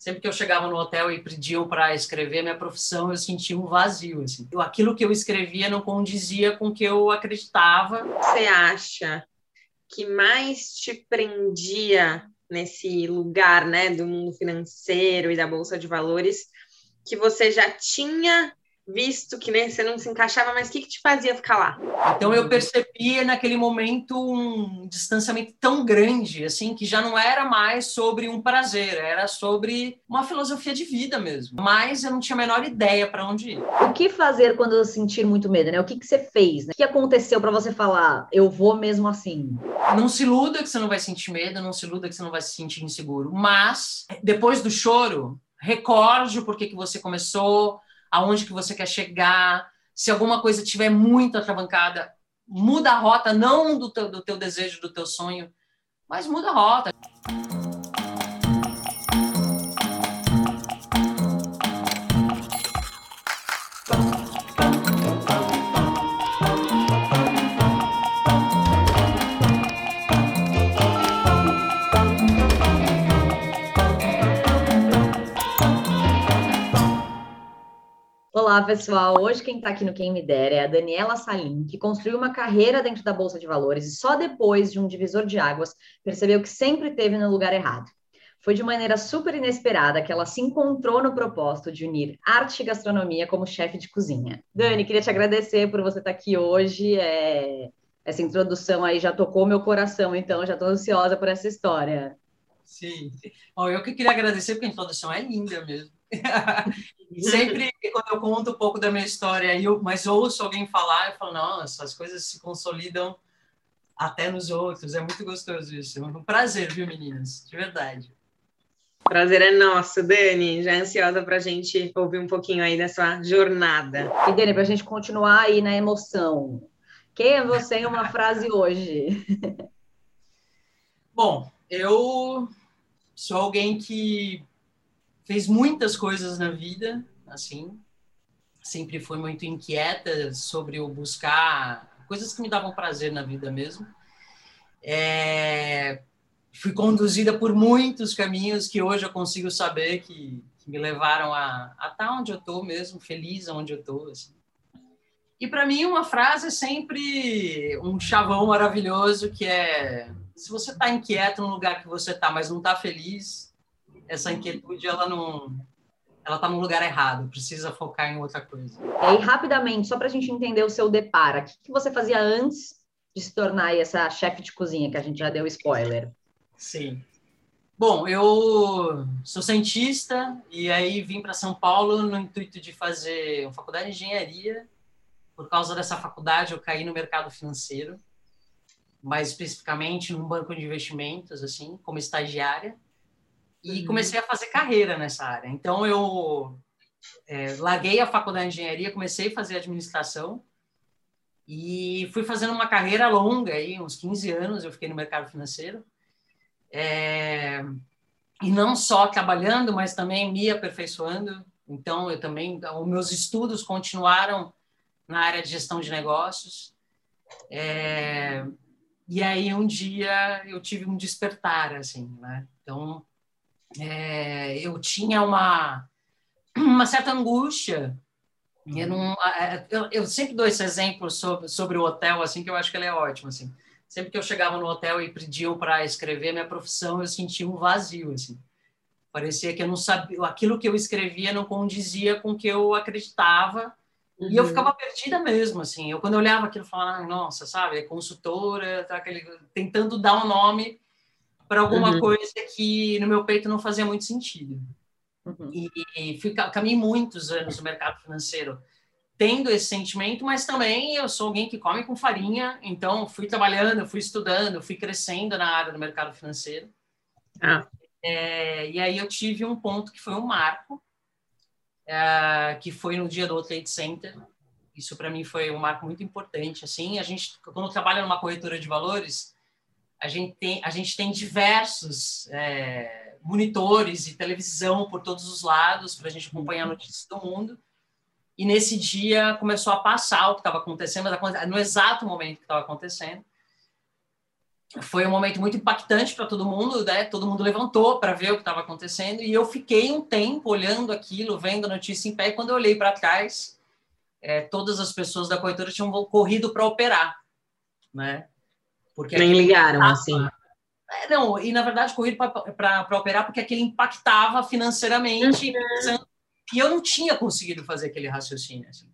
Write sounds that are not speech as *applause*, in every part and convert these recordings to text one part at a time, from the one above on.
sempre que eu chegava no hotel e pediam para escrever minha profissão, eu sentia um vazio. Assim. Aquilo que eu escrevia não condizia com o que eu acreditava. Você acha que mais te prendia nesse lugar né, do mundo financeiro e da Bolsa de Valores que você já tinha visto que né, você não se encaixava, mas o que, que te fazia ficar lá? Então eu percebia naquele momento um distanciamento tão grande, assim, que já não era mais sobre um prazer, era sobre uma filosofia de vida mesmo. Mas eu não tinha a menor ideia para onde ir. O que fazer quando sentir muito medo, né? O que, que você fez? Né? O que aconteceu para você falar, eu vou mesmo assim? Não se iluda que você não vai sentir medo, não se iluda que você não vai se sentir inseguro. Mas, depois do choro, recorde o porquê que você começou, aonde que você quer chegar, se alguma coisa tiver muito atravancada, muda a rota, não do teu, do teu desejo, do teu sonho, mas muda a rota. Olá, pessoal. Hoje quem está aqui no Quem Me Der é a Daniela Salim, que construiu uma carreira dentro da Bolsa de Valores e só depois de um divisor de águas percebeu que sempre teve no lugar errado. Foi de maneira super inesperada que ela se encontrou no propósito de unir arte e gastronomia como chefe de cozinha. Dani, queria te agradecer por você estar tá aqui hoje. É... Essa introdução aí já tocou meu coração, então já estou ansiosa por essa história. Sim. Bom, eu que queria agradecer porque a introdução é linda mesmo. *laughs* Sempre quando eu conto um pouco da minha história, eu, mas ouço alguém falar, eu falo, nossa, as coisas se consolidam até nos outros. É muito gostoso isso. É um prazer, viu, meninas? De verdade. Prazer é nosso, Dani. Já é ansiosa para a gente ouvir um pouquinho aí da sua jornada. E, Dani, para a gente continuar aí na emoção. Quem é você em uma frase hoje? *laughs* Bom, eu sou alguém que fez muitas coisas na vida, assim, sempre foi muito inquieta sobre o buscar coisas que me davam prazer na vida mesmo. É, fui conduzida por muitos caminhos que hoje eu consigo saber que, que me levaram a estar tá onde eu estou mesmo, feliz onde eu estou. Assim. E para mim uma frase é sempre um chavão maravilhoso que é se você está inquieto no lugar que você está, mas não está feliz, essa inquietude ela não ela está no lugar errado, precisa focar em outra coisa. E rapidamente, só para a gente entender o seu depara, o que, que você fazia antes de se tornar essa chefe de cozinha, que a gente já deu spoiler? Sim. Bom, eu sou cientista e aí vim para São Paulo no intuito de fazer uma faculdade de engenharia. Por causa dessa faculdade, eu caí no mercado financeiro, mais especificamente num banco de investimentos, assim, como estagiária e uhum. comecei a fazer carreira nessa área. Então, eu é, larguei a faculdade de engenharia, comecei a fazer administração e fui fazendo uma carreira longa, aí, uns 15 anos eu fiquei no mercado financeiro. É, e não só trabalhando, mas também me aperfeiçoando. Então, eu também, os meus estudos continuaram na área de gestão de negócios. É, e aí, um dia, eu tive um despertar, assim, né? Então, é, eu tinha uma, uma certa angústia. Eu, não, eu, eu, sempre dou esse exemplo sobre, sobre o hotel, assim, que eu acho que ele é ótimo, assim. Sempre que eu chegava no hotel e pediam para escrever minha profissão, eu sentia um vazio, assim. Parecia que eu não sabia, aquilo que eu escrevia não condizia com o que eu acreditava, uhum. e eu uhum. ficava perdida mesmo, assim. Eu, quando eu olhava aquilo, eu falava, nossa, sabe, é consultora, tá aquele, tentando dar um nome para alguma uhum. coisa que no meu peito não fazia muito sentido. Uhum. E, e fui, caminhei muitos anos no mercado financeiro tendo esse sentimento, mas também eu sou alguém que come com farinha, então fui trabalhando, fui estudando, fui crescendo na área do mercado financeiro. Ah. É, e aí eu tive um ponto que foi um marco, é, que foi no dia do World Trade Center. Isso para mim foi um marco muito importante. Assim, a gente quando trabalha numa corretora de valores, a gente tem, a gente tem diversos é, monitores e televisão por todos os lados para a gente acompanhar uhum. notícias do mundo. E nesse dia começou a passar o que estava acontecendo, no exato momento que estava acontecendo. Foi um momento muito impactante para todo mundo, né? Todo mundo levantou para ver o que estava acontecendo e eu fiquei um tempo olhando aquilo, vendo a notícia em pé. E quando eu olhei para trás, é, todas as pessoas da corretora tinham corrido para operar, né? Porque nem ligaram assim. É, não, e na verdade corrido para operar porque aquele impactava financeiramente uhum. e eu não tinha conseguido fazer aquele raciocínio. Assim.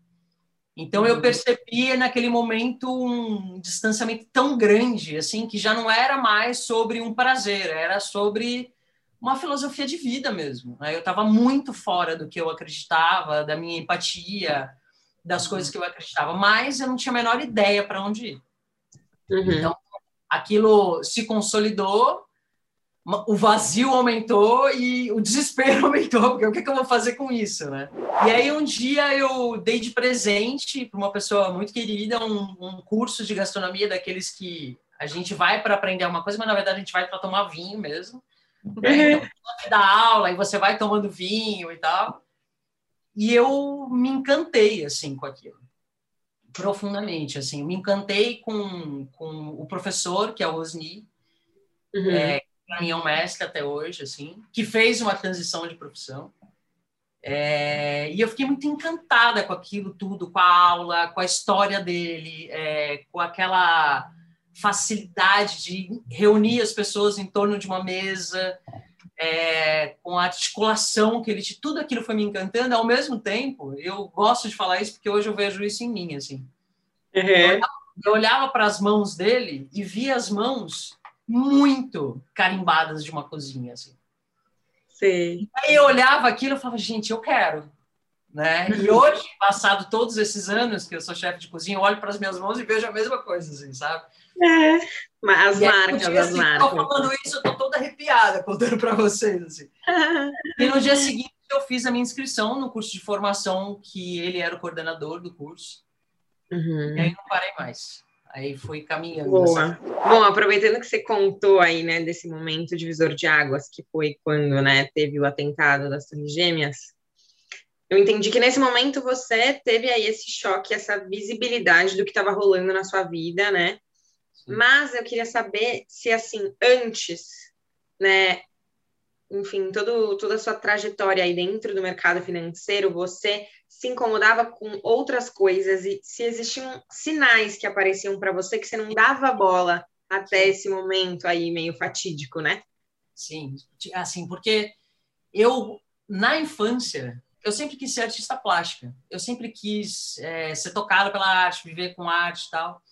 Então eu uhum. percebi naquele momento um distanciamento tão grande, assim, que já não era mais sobre um prazer, era sobre uma filosofia de vida mesmo. Né? Eu estava muito fora do que eu acreditava, da minha empatia, das uhum. coisas que eu acreditava, mas eu não tinha a menor ideia para onde ir. Uhum. Então aquilo se consolidou o vazio aumentou e o desespero *laughs* aumentou, porque o que, que, eu vou fazer com isso, né? E aí um dia eu dei de presente para uma pessoa muito querida um, um, curso de gastronomia daqueles que a gente vai para aprender uma coisa, mas na verdade a gente vai para tomar vinho mesmo. Né? Então, dá aula e você vai tomando vinho e tal. E eu me encantei assim com aquilo profundamente assim me encantei com, com o professor que é o Osni uhum. é, para mim é um mestre até hoje, assim, que fez uma transição de profissão. É, e eu fiquei muito encantada com aquilo tudo, com a aula, com a história dele, é, com aquela facilidade de reunir as pessoas em torno de uma mesa, é, com a articulação que ele tinha, tudo aquilo foi me encantando. Ao mesmo tempo, eu gosto de falar isso porque hoje eu vejo isso em mim, assim. Uhum. Eu olhava para as mãos dele e via as mãos muito carimbadas de uma cozinha, assim. Sim. Aí eu olhava aquilo e falava, gente, eu quero. Né? E hoje, passado todos esses anos que eu sou chefe de cozinha, eu olho para as minhas mãos e vejo a mesma coisa, assim, sabe? É, as e marcas, aí, as assim, marcas. Eu falando isso, eu tô toda arrepiada contando para vocês, assim. e no dia seguinte eu fiz a minha inscrição no curso de formação que ele era o coordenador do curso. Uhum. E aí não parei mais. Aí foi caminhando. Boa. Bom, aproveitando que você contou aí, né, desse momento divisor de águas, que foi quando, né, teve o atentado das Torres Gêmeas, eu entendi que nesse momento você teve aí esse choque, essa visibilidade do que estava rolando na sua vida, né? Sim. Mas eu queria saber se, assim, antes, né, enfim, todo, toda a sua trajetória aí dentro do mercado financeiro, você se incomodava com outras coisas e se existiam sinais que apareciam para você que você não dava bola até esse momento aí meio fatídico, né? Sim, assim, porque eu, na infância, eu sempre quis ser artista plástica. Eu sempre quis é, ser tocado pela arte, viver com arte e tal.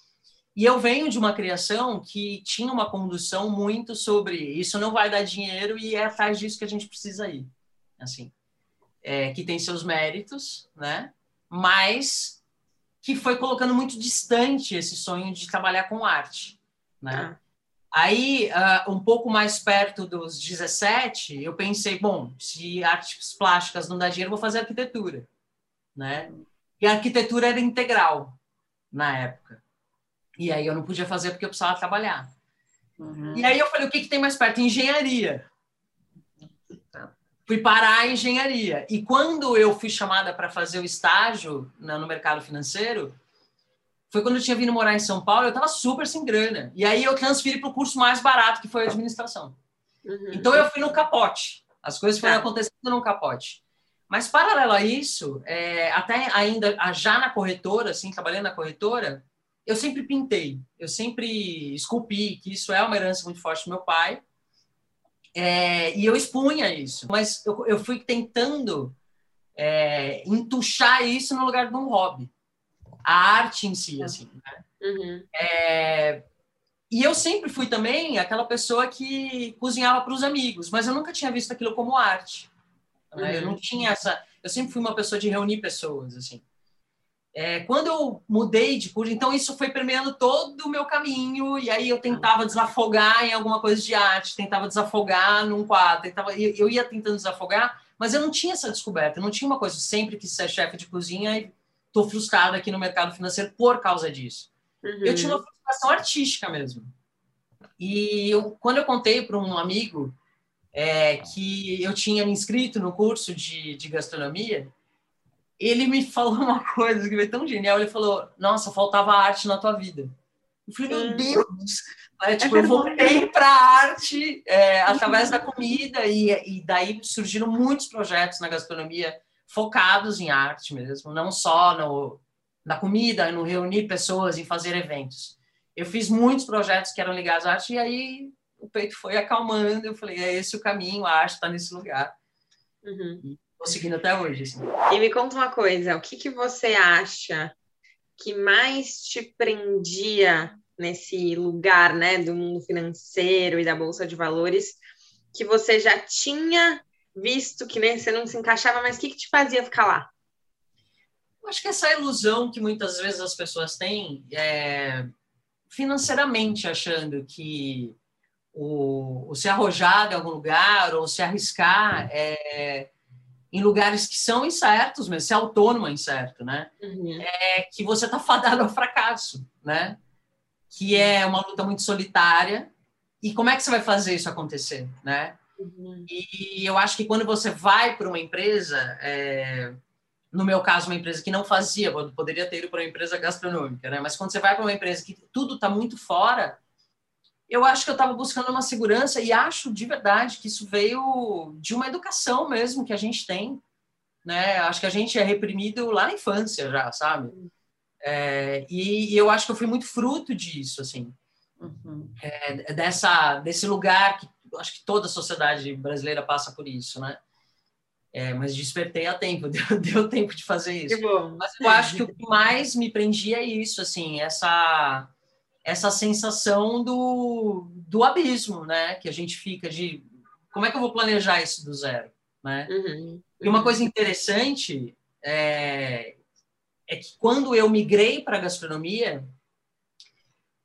E eu venho de uma criação que tinha uma condução muito sobre isso não vai dar dinheiro e é atrás disso que a gente precisa ir. Assim, é, que tem seus méritos, né? Mas que foi colocando muito distante esse sonho de trabalhar com arte, né? Ah. Aí, uh, um pouco mais perto dos 17, eu pensei, bom, se artes plásticas não dá dinheiro, vou fazer arquitetura, né? E a arquitetura era integral na época. E aí eu não podia fazer porque eu precisava trabalhar. Uhum. E aí eu falei, o que, que tem mais perto? Engenharia. Fui parar a engenharia. E quando eu fui chamada para fazer o estágio no mercado financeiro, foi quando eu tinha vindo morar em São Paulo, eu estava super sem grana. E aí eu transferi para o curso mais barato, que foi a administração. Uhum. Então eu fui no capote. As coisas foram tá. acontecendo no capote. Mas paralelo a isso, é, até ainda já na corretora, assim, trabalhando na corretora, eu sempre pintei, eu sempre esculpi, que isso é uma herança muito forte do meu pai, é, e eu expunha isso. Mas eu, eu fui tentando é, entuchar isso no lugar de um hobby, a arte em si, assim. Né? Uhum. É, e eu sempre fui também aquela pessoa que cozinhava para os amigos, mas eu nunca tinha visto aquilo como arte. Né? Uhum. Eu não tinha essa. Eu sempre fui uma pessoa de reunir pessoas, assim. É, quando eu mudei de curso, então isso foi permeando todo o meu caminho, e aí eu tentava desafogar em alguma coisa de arte, tentava desafogar num quadro, tentava, eu ia tentando desafogar, mas eu não tinha essa descoberta, eu não tinha uma coisa, sempre que ser chefe de cozinha e estou frustrada aqui no mercado financeiro por causa disso. Uhum. Eu tinha uma frustração artística mesmo. E eu, quando eu contei para um amigo é, que eu tinha me inscrito no curso de, de gastronomia, ele me falou uma coisa que foi tão genial. Ele falou: Nossa, faltava arte na tua vida. Eu falei, meu Deus! É, tipo, eu voltei para a arte é, através da comida e, e daí surgiram muitos projetos na gastronomia focados em arte mesmo, não só no, na comida, no reunir pessoas, em fazer eventos. Eu fiz muitos projetos que eram ligados à arte e aí o peito foi acalmando. Eu falei, é esse o caminho, a arte está nesse lugar. Uhum. Estou seguindo até hoje. Assim. E me conta uma coisa, o que, que você acha que mais te prendia nesse lugar, né, do mundo financeiro e da bolsa de valores, que você já tinha visto que né, você não se encaixava, mas o que, que te fazia ficar lá? Eu acho que essa ilusão que muitas vezes as pessoas têm é, financeiramente, achando que o, o se arrojar em algum lugar ou se arriscar é, em lugares que são incertos, mas ser autônoma incerto, né? Uhum. É que você está fadado ao fracasso, né? Que é uma luta muito solitária. E como é que você vai fazer isso acontecer, né? Uhum. E eu acho que quando você vai para uma empresa, é, no meu caso, uma empresa que não fazia, poderia ter ido para uma empresa gastronômica, né? Mas quando você vai para uma empresa que tudo está muito fora, eu acho que eu estava buscando uma segurança e acho de verdade que isso veio de uma educação mesmo que a gente tem, né? Acho que a gente é reprimido lá na infância já, sabe? É, e, e, eu acho que eu fui muito fruto disso, assim, uhum. é, dessa desse lugar que acho que toda a sociedade brasileira passa por isso, né? É, mas despertei a tempo, *laughs* deu, deu tempo de fazer isso. Mas eu acho que o que mais me prendia é isso, assim, essa essa sensação do, do abismo, né? Que a gente fica de como é que eu vou planejar isso do zero, né? Uhum. E uma coisa interessante é, é que quando eu migrei para a gastronomia,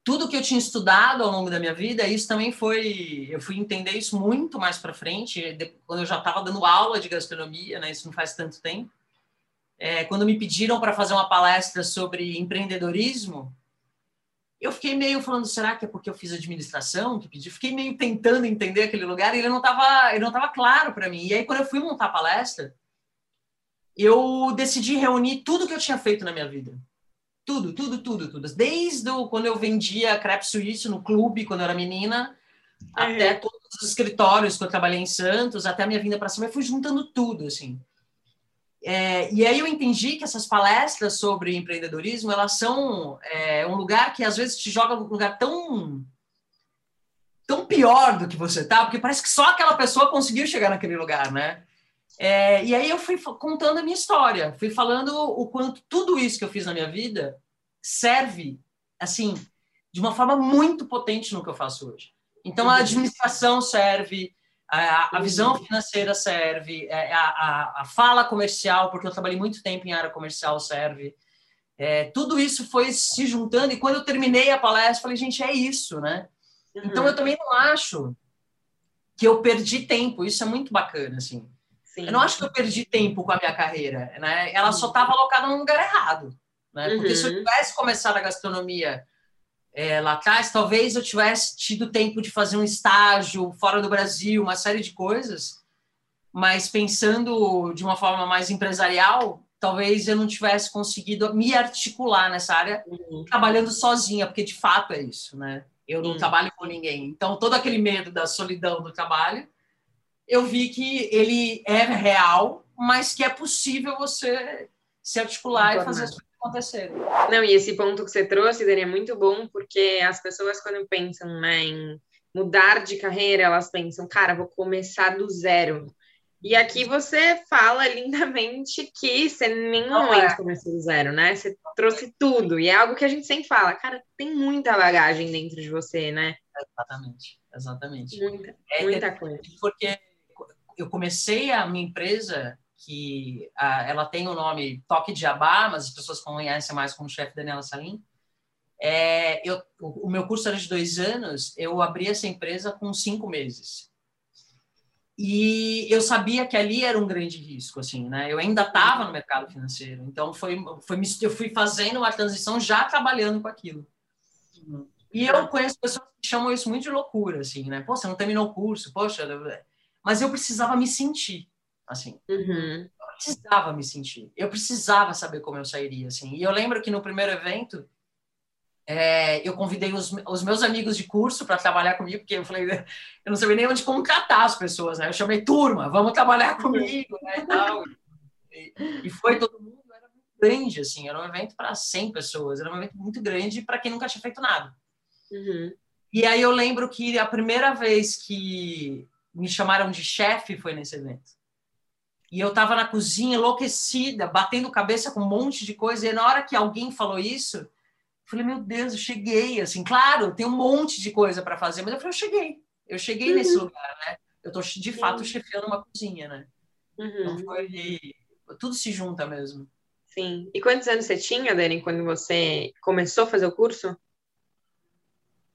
tudo que eu tinha estudado ao longo da minha vida, isso também foi, eu fui entender isso muito mais para frente, quando eu já estava dando aula de gastronomia, né? Isso não faz tanto tempo. É, quando me pediram para fazer uma palestra sobre empreendedorismo, eu fiquei meio falando, será que é porque eu fiz administração que pedi? Fiquei meio tentando entender aquele lugar e ele não estava, ele não estava claro para mim. E aí quando eu fui montar a palestra, eu decidi reunir tudo que eu tinha feito na minha vida. Tudo, tudo, tudo, tudo. Desde o, quando eu vendia crepe suíço no clube quando eu era menina, uhum. até todos os escritórios que eu trabalhei em Santos, até a minha vinda para cima, eu fui juntando tudo assim. É, e aí eu entendi que essas palestras sobre empreendedorismo, elas são é, um lugar que às vezes te joga num lugar tão tão pior do que você tá, porque parece que só aquela pessoa conseguiu chegar naquele lugar, né? É, e aí eu fui contando a minha história, fui falando o quanto tudo isso que eu fiz na minha vida serve, assim, de uma forma muito potente no que eu faço hoje. Então a uhum. administração serve, a, a visão financeira serve, é, a, a, a, fala comercial, porque eu trabalhei muito tempo em área comercial, serve. É, tudo isso foi se juntando, e quando eu terminei a palestra, falei, gente, é isso, né? Uhum. Então, eu também não acho que eu perdi tempo, isso é muito bacana, assim. Sim. Eu não acho que eu perdi tempo com a minha carreira, né? Ela só estava alocada no lugar errado, né? Porque uhum. se eu uhum. tivesse começado a gastronomia é, lá atrás, talvez eu tivesse tido tempo de fazer um estágio fora do Brasil, uma série de coisas, mas pensando de uma forma mais empresarial, talvez eu não tivesse conseguido me articular nessa área uhum. trabalhando sozinha, porque de fato é isso, né? Eu não uhum. trabalho com ninguém. Então, todo aquele medo da solidão do trabalho, eu vi que ele é real, mas que é possível você se articular e fazer as coisas acontecer. Não, e esse ponto que você trouxe, Dani, é muito bom, porque as pessoas, quando pensam né, em mudar de carreira, elas pensam, cara, vou começar do zero. E aqui você fala lindamente que você nem momento é. começou do zero, né? Você trouxe tudo. E é algo que a gente sempre fala, cara, tem muita bagagem dentro de você, né? Exatamente, exatamente. Muita, é, muita é, coisa. Porque eu comecei a minha empresa que a, ela tem o nome Toque de Jabá, mas as pessoas conhecem mais como chefe Daniela Salim. É, eu, o, o, meu curso era de dois anos, eu abri essa empresa com cinco meses. E eu sabia que ali era um grande risco, assim, né? Eu ainda estava no mercado financeiro, então foi, foi, eu fui fazendo uma transição já trabalhando com aquilo. E eu conheço pessoas que chamam isso muito de loucura, assim, né? Pô, você não terminou o curso, poxa, mas eu precisava me sentir assim. Uhum. Eu precisava me sentir. Eu precisava saber como eu sairia, assim. E eu lembro que no primeiro evento, é, eu convidei os, os, meus amigos de curso para trabalhar comigo, porque eu falei, *laughs* eu não sabia nem onde contratar as pessoas, né? Eu chamei turma, vamos trabalhar comigo, né? E, tal. e, e foi todo mundo, era muito grande, assim, era um evento para 100 pessoas, era um evento muito grande para quem nunca tinha feito nada. Uhum. E aí eu lembro que a primeira vez que me chamaram de chefe foi nesse evento. E eu estava na cozinha enlouquecida, batendo cabeça com um monte de coisa, e na hora que alguém falou isso, Falei, meu Deus, eu cheguei, assim, claro, tem um monte de coisa para fazer, mas eu falei, eu cheguei, eu cheguei uhum. nesse lugar, né? Eu tô de fato chefiando uma cozinha, né? Uhum. Então foi, tudo se junta mesmo. Sim. E quantos anos você tinha, Dani, quando você começou a fazer o curso?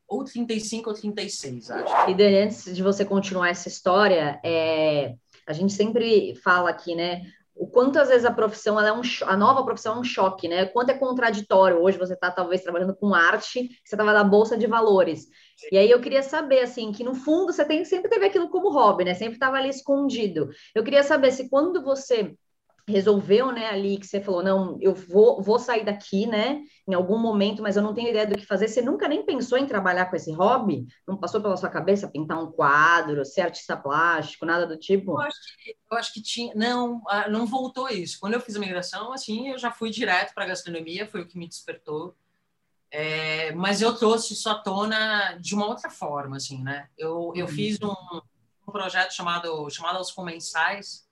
Ou 35 ou 36, acho. E Dani, antes de você continuar essa história, é, a gente sempre fala aqui, né? o quanto às vezes a profissão, ela é um, a nova profissão é um choque, né? Quanto é contraditório. Hoje você está talvez trabalhando com arte, você estava na bolsa de valores. E aí eu queria saber, assim, que no fundo você tem, sempre teve aquilo como hobby, né? Sempre estava ali escondido. Eu queria saber se quando você resolveu, né, ali que você falou, não, eu vou, vou sair daqui, né, em algum momento, mas eu não tenho ideia do que fazer. Você nunca nem pensou em trabalhar com esse hobby? Não passou pela sua cabeça pintar um quadro, ser artista plástico, nada do tipo? Eu acho que, eu acho que tinha, não, ah, não voltou isso. Quando eu fiz a migração, assim, eu já fui direto para a gastronomia, foi o que me despertou. É, mas eu trouxe isso à tona de uma outra forma, assim, né? Eu, eu uhum. fiz um, um projeto chamado chamado Os Comensais,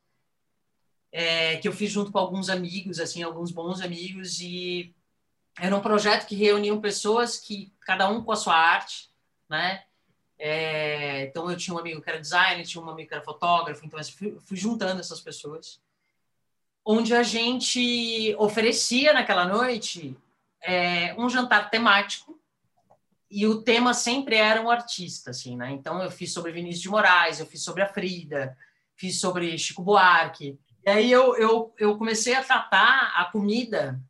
é, que eu fiz junto com alguns amigos, assim, alguns bons amigos, e era um projeto que reuniam pessoas que, cada um com a sua arte, né? É, então, eu tinha um amigo que era designer, tinha um amigo que era fotógrafo, então eu fui, fui juntando essas pessoas, onde a gente oferecia naquela noite é, um jantar temático, e o tema sempre era um artista, assim, né? Então, eu fiz sobre Vinícius de Moraes, eu fiz sobre a Frida, fiz sobre Chico Buarque, e aí eu, eu, eu comecei a tratar a comida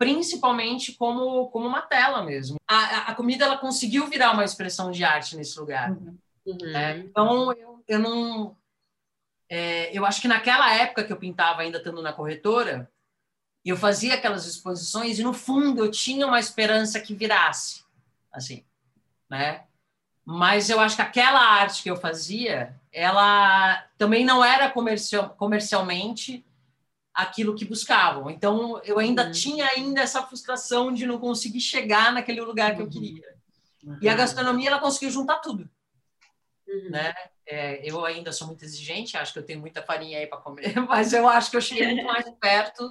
principalmente como, como uma tela mesmo. A, a comida ela conseguiu virar uma expressão de arte nesse lugar. Uhum. É, então eu, eu não. É, eu acho que naquela época que eu pintava ainda estando na corretora, eu fazia aquelas exposições e no fundo eu tinha uma esperança que virasse, assim, né? Mas eu acho que aquela arte que eu fazia, ela também não era comercial, comercialmente aquilo que buscavam. Então, eu ainda uhum. tinha ainda essa frustração de não conseguir chegar naquele lugar que eu uhum. queria. Uhum. E a gastronomia, ela conseguiu juntar tudo. Uhum. Né? É, eu ainda sou muito exigente, acho que eu tenho muita farinha aí para comer, *laughs* mas eu acho que eu cheguei muito mais perto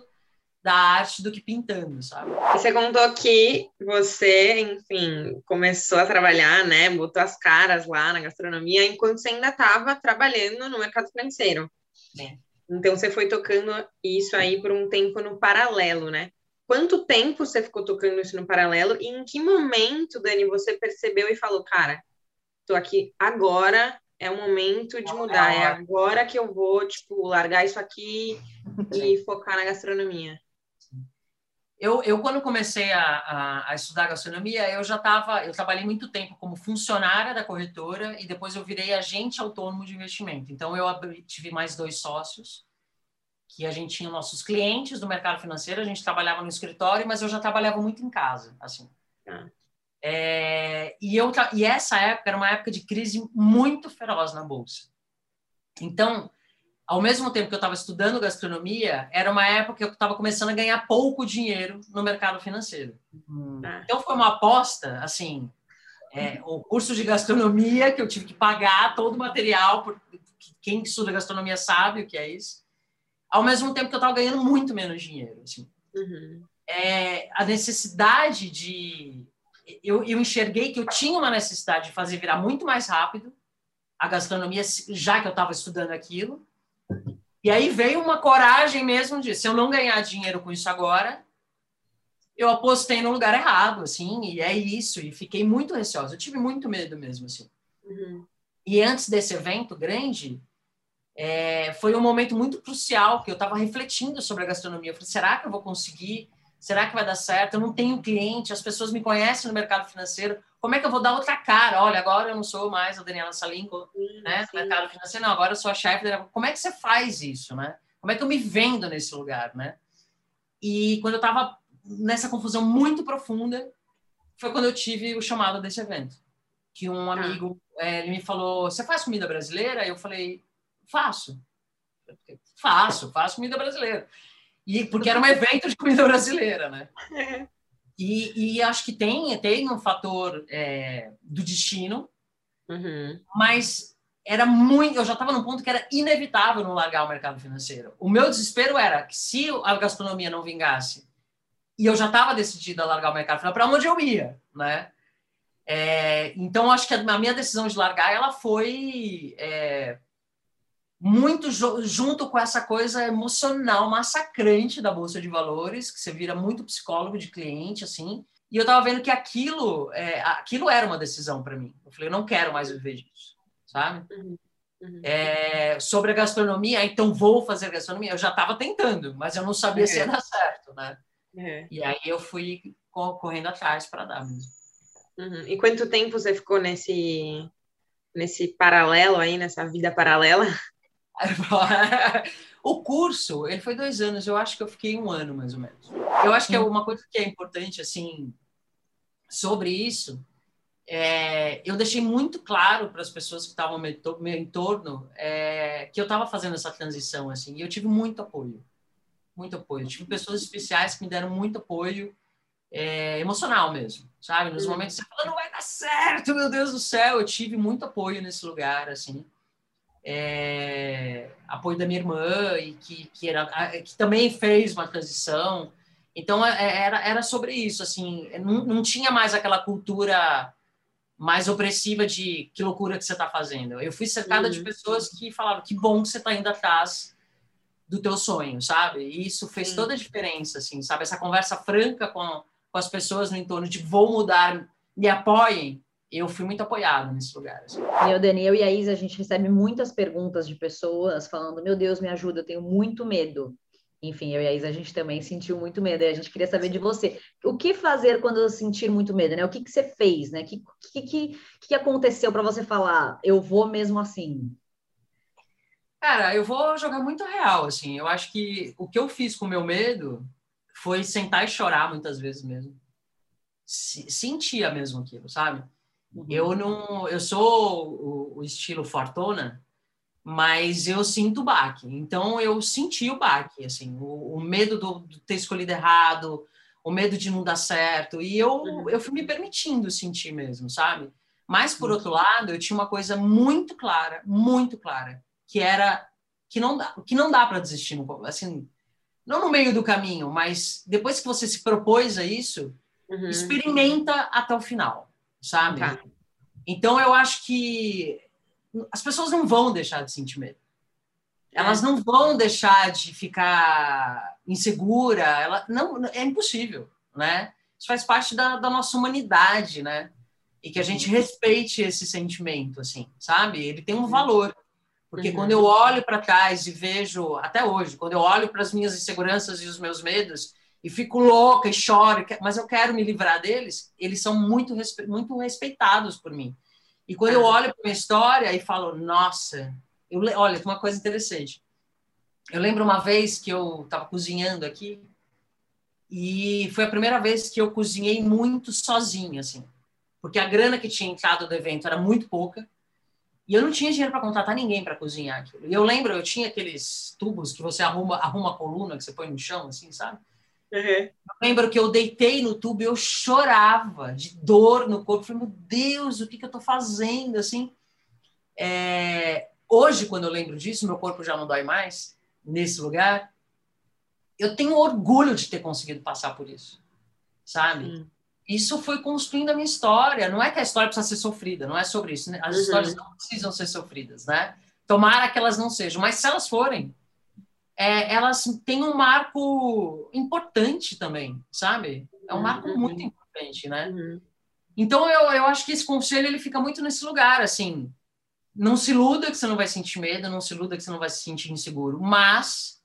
da arte do que pintando, sabe? Você contou que você, enfim, começou a trabalhar, né? Botou as caras lá na gastronomia enquanto você ainda estava trabalhando no mercado financeiro. É. Então você foi tocando isso aí por um tempo no paralelo, né? Quanto tempo você ficou tocando isso no paralelo e em que momento, Dani, você percebeu e falou, cara, tô aqui agora, é o momento de mudar, é agora que eu vou, tipo, largar isso aqui *laughs* e focar na gastronomia? Eu, eu quando comecei a, a, a estudar gastronomia, eu já estava, eu trabalhei muito tempo como funcionária da corretora e depois eu virei agente autônomo de investimento. Então eu tive mais dois sócios que a gente tinha nossos clientes do mercado financeiro, a gente trabalhava no escritório, mas eu já trabalhava muito em casa, assim. Ah. É, e, eu, e essa época era uma época de crise muito feroz na bolsa. Então, ao mesmo tempo que eu estava estudando gastronomia, era uma época que eu estava começando a ganhar pouco dinheiro no mercado financeiro. Hum. Então foi uma aposta, assim, é, o curso de gastronomia que eu tive que pagar todo o material, porque quem estuda gastronomia sabe o que é isso. Ao mesmo tempo que eu estava ganhando muito menos dinheiro, assim. Uhum. É, a necessidade de eu, eu enxerguei que eu tinha uma necessidade de fazer virar muito mais rápido a gastronomia, já que eu estava estudando aquilo e aí veio uma coragem mesmo de, se eu não ganhar dinheiro com isso agora, eu apostei no lugar errado, assim, e é isso. E fiquei muito receosa. Eu tive muito medo mesmo, assim. Uhum. E antes desse evento grande, é, foi um momento muito crucial que eu estava refletindo sobre a gastronomia. Eu falei, será que eu vou conseguir? Será que vai dar certo? Eu não tenho cliente, as pessoas me conhecem no mercado financeiro como é que eu vou dar outra cara? Olha, agora eu não sou mais a Daniela Salinco, né, sim. mercado financeiro, não, agora eu sou a chefe. Como é que você faz isso, né? Como é que eu me vendo nesse lugar, né? E quando eu estava nessa confusão muito profunda, foi quando eu tive o chamado desse evento. Que um Tá. amigo, é, ele me falou, você faz comida brasileira? Eu falei, faço. Faço, faço comida brasileira. E, porque era um evento de comida brasileira, né? E, e acho que tem, tem um fator é, do destino, Uhum. mas era muito. Eu já estava num ponto que era inevitável não largar o mercado financeiro. O meu desespero era que se a gastronomia não vingasse e eu já estava decidida a largar o mercado financeiro, para onde eu ia, né? É, então acho que a minha decisão de largar ela foi é, muito junto com essa coisa emocional massacrante da bolsa de valores, que você vira muito psicólogo de cliente assim. E eu estava vendo que aquilo, é, aquilo era uma decisão para mim. Eu falei, eu não quero mais viver disso, sabe? Uhum. É, sobre a gastronomia, então vou fazer gastronomia. Eu já estava tentando, mas eu não sabia se ia dar certo, né? É. E aí eu fui co- correndo atrás para dar mesmo. Uhum. E quanto tempo você ficou nesse, nesse paralelo aí, nessa vida paralela? *laughs* O curso, ele foi dois anos, eu acho que eu fiquei um ano mais ou menos. Eu acho que é uma coisa que é importante, assim, sobre isso, é, eu deixei muito claro para as pessoas que estavam ao meu to- meu entorno é, que eu estava fazendo essa transição, assim, e eu tive muito apoio, muito apoio. Eu tive pessoas especiais que me deram muito apoio é, emocional mesmo, sabe? Nos Uhum. momentos que você fala, não vai dar certo, meu Deus do céu, eu tive muito apoio nesse lugar, assim é, apoio da minha irmã e que, que, era, que também fez uma transição. Então é, era, era sobre isso, assim, não, não tinha mais aquela cultura mais opressiva de que loucura que você está fazendo. Eu fui cercada de Uhum. pessoas que falaram que bom que você está indo atrás do teu sonho, sabe? E isso fez Sim. toda a diferença, assim, sabe? Essa conversa franca com, com as pessoas no entorno de vou mudar, me apoiem. Eu fui muito apoiado nesse lugar. Assim. Eu, Dani, eu e a Isa, a gente recebe muitas perguntas de pessoas falando: Meu Deus, me ajuda, eu tenho muito medo. Enfim, eu e a Isa, a gente também sentiu muito medo. E a gente queria saber de você. O que fazer quando eu sentir muito medo, né? O que, que você fez, né? O que, que, que, que aconteceu para você falar, eu vou mesmo assim? Cara, eu vou jogar muito real, assim. Eu acho que o que eu fiz com o meu medo foi sentar e chorar muitas vezes mesmo. Se- Sentia mesmo aquilo, sabe? Eu não, eu sou o, o estilo fortuna, mas eu sinto o baque. Então eu senti o baque, assim, o, o medo do, do ter escolhido errado, o medo de não dar certo. E eu, Uhum. eu fui me permitindo sentir mesmo, sabe? Mas por outro lado, eu tinha uma coisa muito clara, muito clara, que era que não dá, que não dá para desistir, no- assim, não no meio do caminho, mas depois que você se propôs a isso, Uhum. experimenta até o final, sabe? Tá. Então eu acho que as pessoas não vão deixar de sentir medo. Elas não vão deixar de ficar insegura. Ela não é impossível, né? Isso faz parte da, da nossa humanidade, né? E que a gente respeite esse sentimento, assim, sabe? Ele tem um valor. Porque Uhum. quando eu olho para trás e vejo, até hoje, quando eu olho para as minhas inseguranças e os meus medos e fico louca e choro, mas eu quero me livrar deles, eles são muito, respe- muito respeitados por mim. E quando eu Ah. olho para minha história e falo, nossa, eu, le- olha, uma coisa interessante. Eu lembro uma vez que eu estava cozinhando aqui e foi a primeira vez que eu cozinhei muito sozinha, assim, porque a grana que tinha entrado do evento era muito pouca e eu não tinha dinheiro para contratar ninguém para cozinhar aquilo. E eu lembro, eu tinha aqueles tubos que você arruma, arruma a coluna, que você põe no chão, assim, sabe? Uhum. Eu lembro que eu deitei no tubo e eu chorava de dor no corpo. Eu falei, meu Deus, o que, que eu estou fazendo? Assim, é, hoje, quando eu lembro disso, meu corpo já não dói mais nesse lugar. Eu tenho orgulho de ter conseguido passar por isso, sabe? Sim. Isso foi construindo a minha história. Não é que a história precisa ser sofrida, não é sobre isso. né? As Uhum. histórias não precisam ser sofridas, né? Tomara que elas não sejam, mas se elas forem, é, elas têm um marco importante também, sabe? É um marco Uhum. muito importante, né? Uhum. Então eu, eu acho que esse conselho ele fica muito nesse lugar, assim, não se iluda que você não vai sentir medo, não se iluda que você não vai se sentir inseguro, mas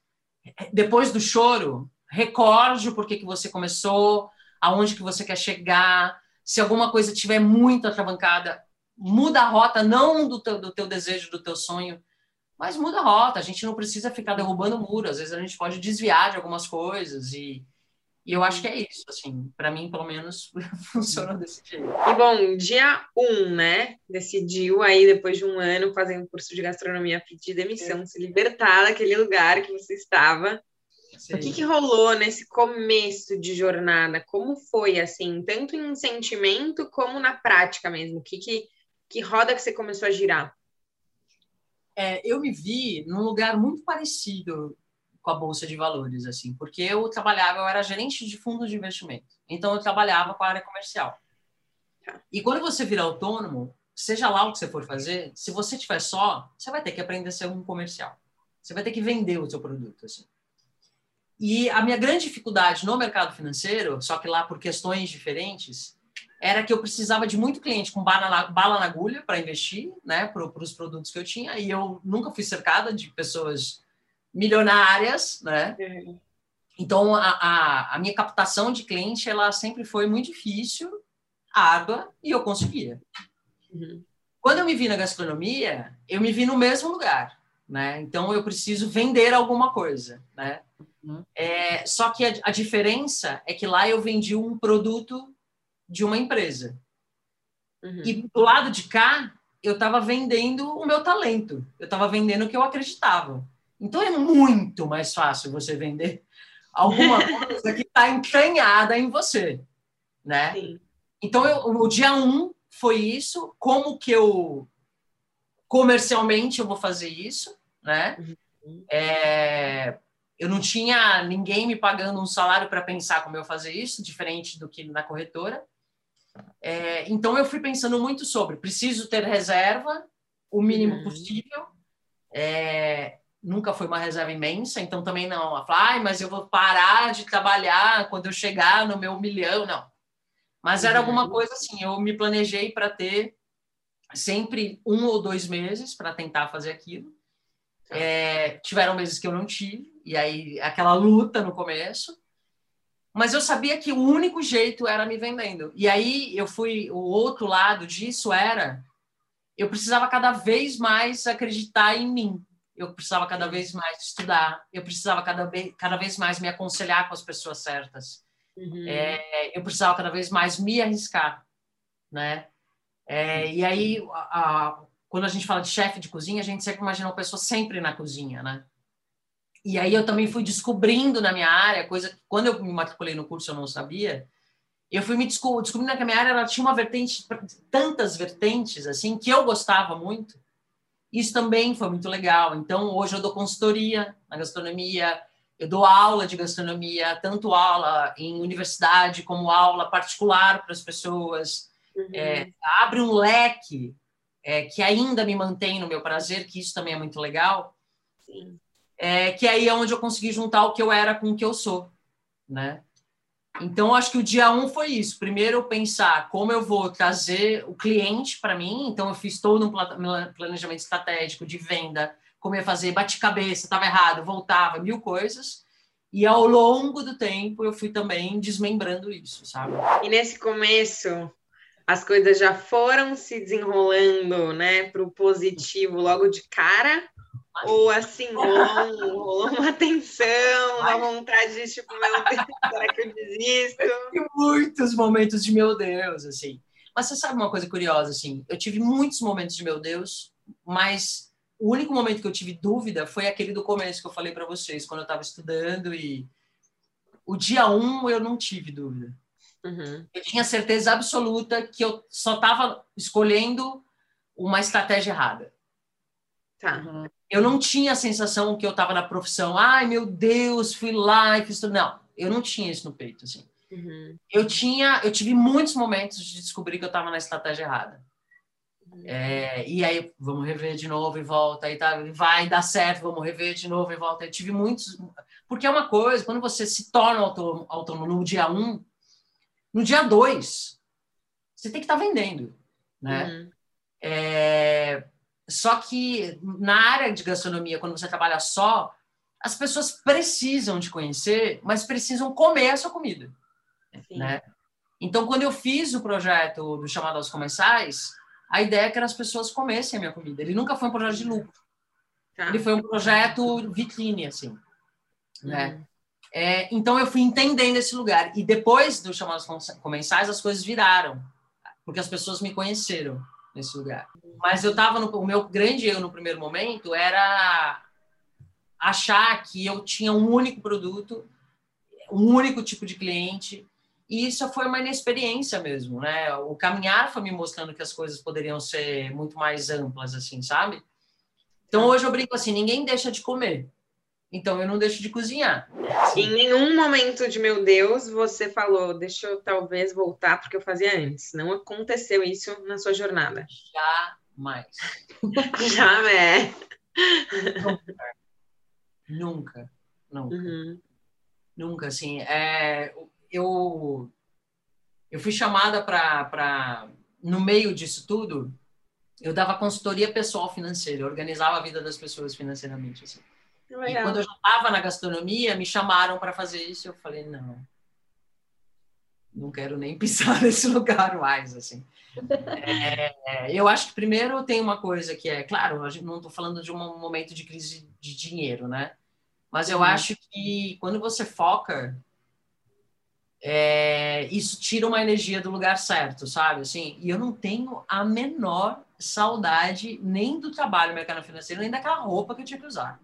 depois do choro, recorde o porquê que você começou, aonde que você quer chegar, se alguma coisa tiver muito atravancada, muda a rota, não do teu, do teu desejo, do teu sonho, mas muda a rota. A gente não precisa ficar derrubando muro, às vezes a gente pode desviar de algumas coisas e E eu acho que é isso, assim, para mim, pelo menos, *laughs* funciona desse jeito. E bom, dia um, né? Decidiu aí, depois de um ano fazendo curso de gastronomia, pedir demissão, é. se libertar daquele lugar que você estava. Sim. O que, que rolou nesse começo de jornada? Como foi, assim, tanto em sentimento como na prática mesmo? Que, que, que roda que você começou a girar? É, eu me vi num lugar muito parecido com a bolsa de valores, assim, porque eu trabalhava, eu era gerente de fundo de investimento, então eu trabalhava com a área comercial. Tá. E quando você vira autônomo, seja lá o que você for fazer, se você tiver só, você vai ter que aprender a ser um comercial. Você vai ter que vender o seu produto, assim. E a minha grande dificuldade no mercado financeiro, só que lá por questões diferentes, era que eu precisava de muito cliente com bala na, bala na agulha para investir, né, para os produtos que eu tinha, e eu nunca fui cercada de pessoas milionárias, né? Uhum. Então, a, a, a, minha captação de cliente, ela sempre foi muito difícil, árdua, e eu conseguia. Uhum. Quando eu me vi na gastronomia, eu me vi no mesmo lugar, né? Então, eu preciso vender alguma coisa, né? Uhum. É, só que a, a diferença é que lá eu vendi um produto de uma empresa. Uhum. E do lado de cá, eu estava vendendo o meu talento. Eu estava vendendo o que eu acreditava. Então é muito mais fácil você vender *laughs* alguma coisa que está entranhada em você, né? Sim. Então eu, o dia um foi isso, como que eu comercialmente eu vou fazer isso, né? Uhum. É, eu não tinha ninguém me pagando um salário para pensar como eu fazer isso, diferente do que na corretora. É, então eu fui pensando muito sobre, preciso ter reserva, o mínimo uhum. possível. É, nunca foi uma reserva imensa, então também não. Ah, mas eu vou parar de trabalhar quando eu chegar no meu milhão, não. Mas era uhum. alguma coisa assim, eu me planejei para ter sempre um ou dois meses para tentar fazer aquilo. Tá. É, tiveram meses que eu não tive, e aí aquela luta no começo. Mas eu sabia que o único jeito era me vendendo. E aí eu fui, o outro lado disso era, eu precisava cada vez mais acreditar em mim eu precisava cada vez mais estudar, eu precisava cada vez, cada vez mais me aconselhar com as pessoas certas, uhum. é, eu precisava cada vez mais me arriscar, né? É, e aí, a, a, quando a gente fala de chefe de cozinha, a gente sempre imagina uma pessoa sempre na cozinha, né? E aí eu também fui descobrindo na minha área, coisa que quando eu me matriculei no curso eu não sabia, eu fui me descobrindo que a minha área ela tinha uma vertente, tantas vertentes, assim, que eu gostava muito, isso também foi muito legal. Então, hoje eu dou consultoria na gastronomia, eu dou aula de gastronomia, tanto aula em universidade como aula particular para as pessoas. Uhum. É, abre um leque é, que ainda me mantém no meu prazer, que isso também é muito legal. Sim. É, que aí é onde eu consegui juntar o que eu era com o que eu sou, né? Então, acho que o dia um foi isso. Primeiro, pensar como eu vou trazer o cliente para mim. Então, eu fiz todo um planejamento estratégico de venda, como ia fazer, bate cabeça, estava errado, voltava, mil coisas. E ao longo do tempo, eu fui também desmembrando isso, sabe? E nesse começo, as coisas já foram se desenrolando, né, para o positivo logo de cara? Ou assim, rolou, uma tensão, uma vontade de tipo, meu Deus, *laughs* será que eu desisto? Eu muitos momentos de meu Deus, assim. Mas você sabe uma coisa curiosa, assim? Eu tive muitos momentos de meu Deus, mas o único momento que eu tive dúvida foi aquele do começo que eu falei para vocês, quando eu estava estudando e o dia um eu não tive dúvida. Uhum. Eu tinha certeza absoluta que eu só estava escolhendo uma estratégia errada. Tá. Uhum eu não tinha a sensação que eu estava na profissão, ai meu Deus, fui lá e fiz tudo. Não, eu não tinha isso no peito, assim. Uhum. Eu tinha, eu tive muitos momentos de descobrir que eu estava na estratégia errada. Uhum. É, e aí, vamos rever de novo e volta, aí tá, vai dar certo, vamos rever de novo e volta. Eu tive muitos. Porque é uma coisa, quando você se torna autônomo, autônomo no dia um, no dia dois, você tem que estar tá vendendo, né? Uhum. É, só que na área de gastronomia, quando você trabalha só, as pessoas precisam te conhecer, mas precisam comer a sua comida. Né? Então, quando eu fiz o projeto do Chamado aos Comensais, a ideia é que as pessoas comessem a minha comida. Ele nunca foi um projeto de lucro. Tá. Ele foi um projeto vitrine, assim. Né? Uhum. É, então eu fui entendendo esse lugar. E depois dos chamados comensais, as coisas viraram, porque as pessoas me conheceram nesse lugar. Mas eu estava no. O meu grande erro no primeiro momento era achar que eu tinha um único produto, um único tipo de cliente. E isso foi uma inexperiência mesmo, né? O caminhar foi me mostrando que as coisas poderiam ser muito mais amplas, assim, sabe? Então hoje eu brinco assim: ninguém deixa de comer. Então eu não deixo de cozinhar. Em nenhum momento de meu Deus você falou, deixa eu talvez voltar porque eu fazia antes. Não aconteceu isso na sua jornada. Jamais. *laughs* Já é. Nunca. Nunca. Uhum. Nunca, assim. É, eu, eu fui chamada para. No meio disso tudo, eu dava consultoria pessoal financeira, eu organizava a vida das pessoas financeiramente. Assim. E quando eu já estava na gastronomia, me chamaram para fazer isso. Eu falei, não, não quero nem *laughs* pisar nesse lugar mais, assim. É, eu acho que primeiro tem uma coisa que é, claro, não estou falando de um momento de crise de dinheiro, né? Mas eu uhum. acho que quando você foca, é, isso tira uma energia do lugar certo, sabe? Assim, e eu não tenho a menor saudade nem do trabalho mercado financeiro, nem daquela roupa que eu tinha que usar.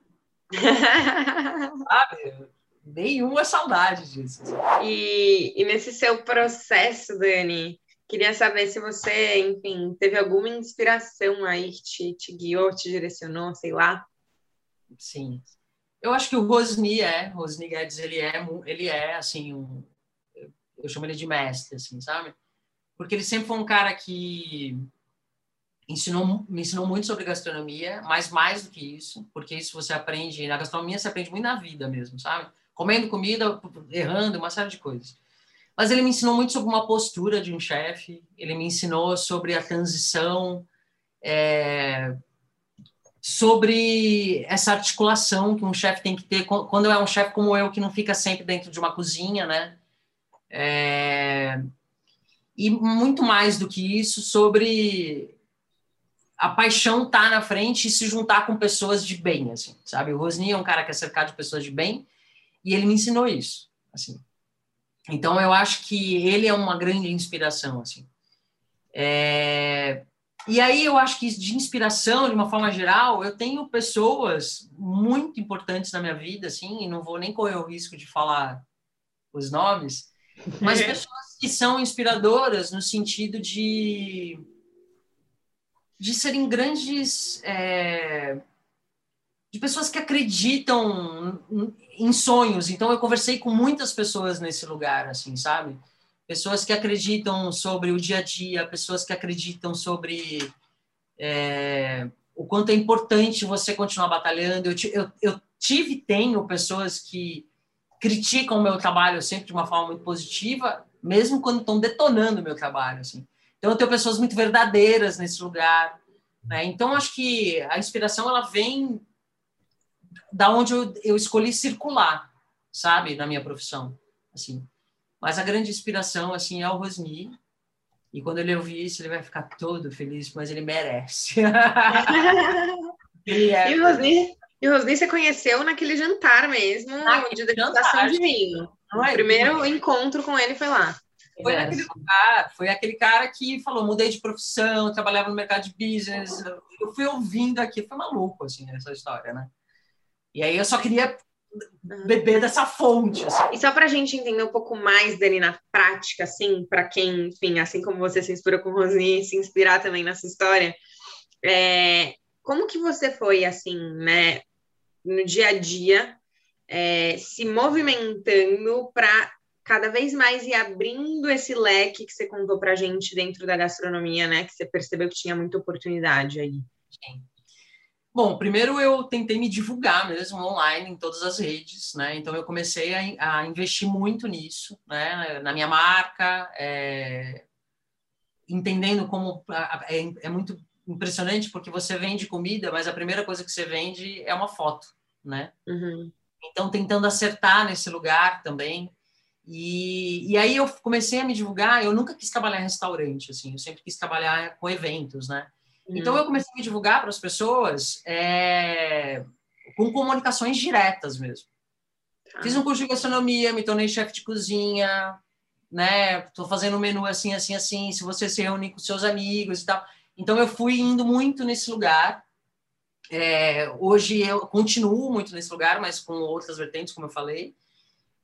*laughs* Sabe? Nenhuma saudade disso. E, e nesse seu processo, Dani, queria saber se você, enfim, teve alguma inspiração aí que te, te guiou, te direcionou, sei lá. Sim. Eu acho que o Rosni é, Rosni Guedes, ele é, ele é, assim, um, eu chamo ele de mestre, assim, sabe? Porque ele sempre foi um cara que ensinou, me ensinou muito sobre gastronomia, mas mais do que isso, porque isso você aprende, na gastronomia você aprende muito na vida mesmo, sabe? Comendo comida, errando, uma série de coisas. Mas ele me ensinou muito sobre uma postura de um chefe, ele me ensinou sobre a transição, é, sobre essa articulação que um chefe tem que ter quando é um chefe como eu, que não fica sempre dentro de uma cozinha, né? É, e muito mais do que isso, sobre a paixão tá na frente e se juntar com pessoas de bem, assim, sabe? O Rosni é um cara que é cercado de pessoas de bem e ele me ensinou isso, assim. Então eu acho que ele é uma grande inspiração, assim. É... E aí eu acho que de inspiração, de uma forma geral, eu tenho pessoas muito importantes na minha vida, assim, e não vou nem correr o risco de falar os nomes, mas pessoas que são inspiradoras no sentido de de serem grandes é, de pessoas que acreditam em sonhos. Então eu conversei com muitas pessoas nesse lugar, assim, sabe? Pessoas que acreditam sobre o dia a dia, pessoas que acreditam sobre é, o quanto é importante você continuar batalhando. Eu, eu, eu tive, tenho pessoas que criticam o meu trabalho sempre de uma forma muito positiva, mesmo quando estão detonando o meu trabalho, assim. Então, eu tenho pessoas muito verdadeiras nesse lugar. Né? Então, acho que a inspiração ela vem da onde eu, eu escolhi circular, sabe, na minha profissão, assim. Mas a grande inspiração, assim, é o Rosni. E quando ele ouvir isso, ele vai ficar todo feliz, mas ele merece. *laughs* ele é... E o Rosni, e Rosni você conheceu naquele jantar mesmo, naquele de degustação de vinho. O primeiro encontro com ele foi lá. Foi aquele lugar, foi aquele cara que falou, mudei de profissão, trabalhava no mercado de business. Eu fui ouvindo aqui, foi maluco, assim, essa história, né? E aí eu só queria beber dessa fonte. Assim. E só para a gente entender um pouco mais, Dani, na prática, assim, para quem, enfim, assim como você se inspirou com o Rosni, se inspirar também nessa história, é, como que você foi, assim, né, no dia a dia, é, se movimentando para cada vez mais ir abrindo esse leque que você contou para a gente dentro da gastronomia, né? Que você percebeu que tinha muita oportunidade aí. Sim. Bom, primeiro eu tentei me divulgar mesmo online em todas as redes, né? Então eu comecei a, a investir muito nisso, né? Na minha marca, é, entendendo como é, é, muito impressionante porque você vende comida, mas a primeira coisa que você vende é uma foto, né? Uhum. Então tentando acertar nesse lugar também, e, e aí eu comecei a me divulgar. Eu nunca quis trabalhar em restaurante, assim, eu sempre quis trabalhar com eventos, né? Uhum. Então eu comecei a me divulgar para as pessoas é, com comunicações diretas mesmo. Tá. Fiz um curso de gastronomia, me tornei chefe de cozinha, né? Tô fazendo um menu assim, assim, assim. Se você se reunir com seus amigos e tal. Então eu fui indo muito nesse lugar. É, hoje eu continuo muito nesse lugar, mas com outras vertentes, como eu falei.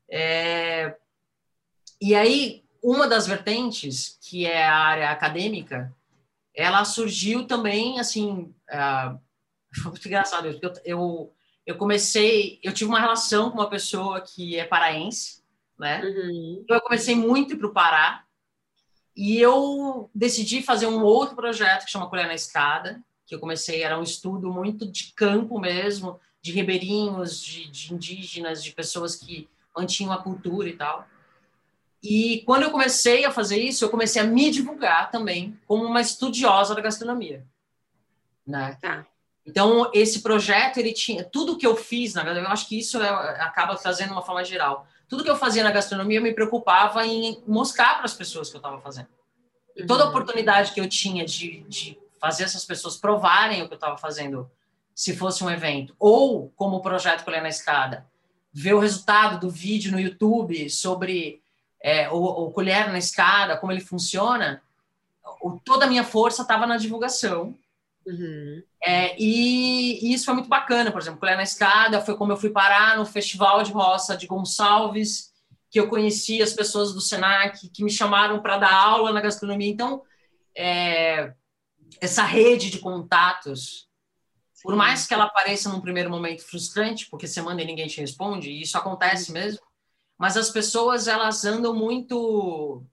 É, e aí, uma das vertentes, que é a área acadêmica, ela surgiu também, assim, uh, *laughs* foi muito engraçado, eu, eu, eu comecei, eu tive uma relação com uma pessoa que é paraense, né? Uhum. Então, eu comecei muito para o Pará, e eu decidi fazer um outro projeto que chama Colher na Escada, que eu comecei, era um estudo muito de campo mesmo, de ribeirinhos, de, de indígenas, de pessoas que mantinham a cultura e tal. E quando eu comecei a fazer isso, eu comecei a me divulgar também como uma estudiosa da gastronomia, né? Tá. Então esse projeto ele tinha tudo que eu fiz na eu acho que isso é, acaba trazendo uma forma geral. Tudo que eu fazia na gastronomia eu me preocupava em mostrar para as pessoas que eu estava fazendo. E toda uhum. oportunidade que eu tinha de, de fazer essas pessoas provarem o que eu estava fazendo, se fosse um evento, ou como o projeto Colher na Escada, ver o resultado do vídeo no YouTube sobre é, o, o colher na escada, como ele funciona, o, toda a minha força estava na divulgação. Uhum. É, e, e, isso foi muito bacana, por exemplo, colher na escada foi como eu fui parar no Festival de Roça de Gonçalves, que eu conheci as pessoas do Senac, que me chamaram para dar aula na gastronomia. Então, é, essa rede de contatos, por mais que ela pareça num primeiro momento frustrante, porque você manda e ninguém te responde, e isso acontece mesmo, mas as pessoas elas andam muito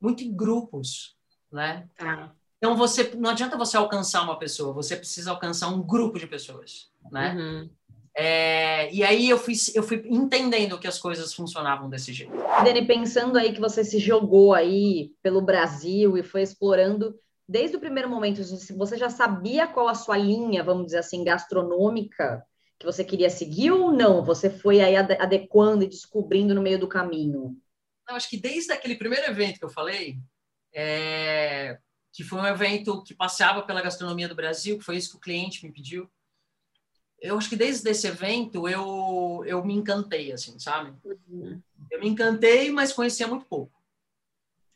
muito em grupos, né? Tá. Então você não adianta você alcançar uma pessoa, você precisa alcançar um grupo de pessoas, né? Uhum. É, e aí eu fui, eu fui entendendo que as coisas funcionavam desse jeito. Dani, pensando aí que você se jogou aí pelo Brasil e foi explorando desde o primeiro momento, você já sabia qual a sua linha, vamos dizer assim, gastronômica que você queria seguir ou não? Você foi aí adequando e descobrindo no meio do caminho? Eu acho que desde aquele primeiro evento que eu falei, é... que foi um evento que passeava pela gastronomia do Brasil, que foi isso que o cliente me pediu. Eu acho que desde esse evento eu, eu me encantei, assim, sabe? Uhum. Eu me encantei, mas conhecia muito pouco.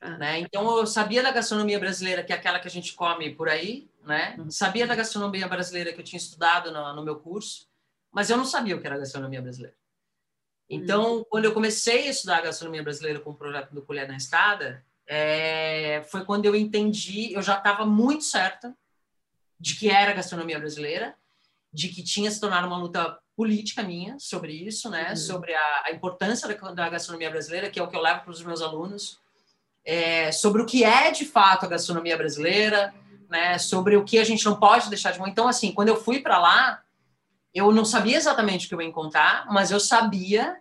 Ah. Né? Então eu sabia da gastronomia brasileira, que é aquela que a gente come por aí, né? Uhum. Sabia da gastronomia brasileira que eu tinha estudado no, no meu curso, mas eu não sabia o que era gastronomia brasileira. Então, uhum. quando eu comecei a estudar a gastronomia brasileira com o projeto do Colher na Escada, é, foi quando eu entendi, eu já estava muito certa de que era gastronomia brasileira, de que tinha se tornado uma luta política minha sobre isso, né? Uhum. Sobre a, a importância da, da, gastronomia brasileira, que é o que eu levo para os meus alunos, é, sobre o que é de fato a gastronomia brasileira, né? Sobre o que a gente não pode deixar de mão. Então, assim, quando eu fui para lá, eu não sabia exatamente o que eu ia encontrar, mas eu sabia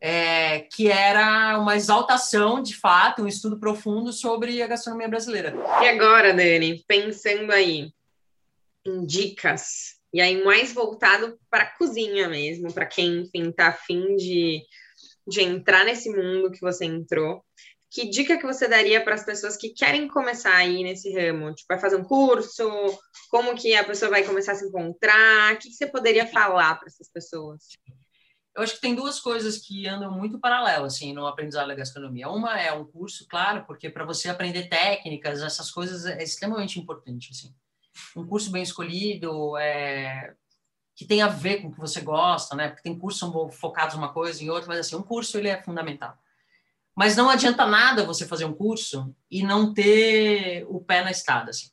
é, que era uma exaltação, de fato, um estudo profundo sobre a gastronomia brasileira. E agora, Dani, pensando aí em dicas, e aí mais voltado para a cozinha mesmo, para quem, enfim, está afim de, de entrar nesse mundo que você entrou, que dica que você daria para as pessoas que querem começar aí nesse ramo? Tipo, vai fazer um curso? Como que a pessoa vai começar a se encontrar? O que, você poderia falar para essas pessoas? Eu acho que tem duas coisas que andam muito paralelo assim no aprendizado da gastronomia. Uma é um curso, claro, porque para você aprender técnicas, essas coisas é extremamente importante assim. Um curso bem escolhido, é, que tem a ver com o que você gosta, né? Porque tem cursos focados em uma coisa em outra, mas assim, um curso ele é fundamental. Mas não adianta nada você fazer um curso e não ter o pé na estrada. Assim.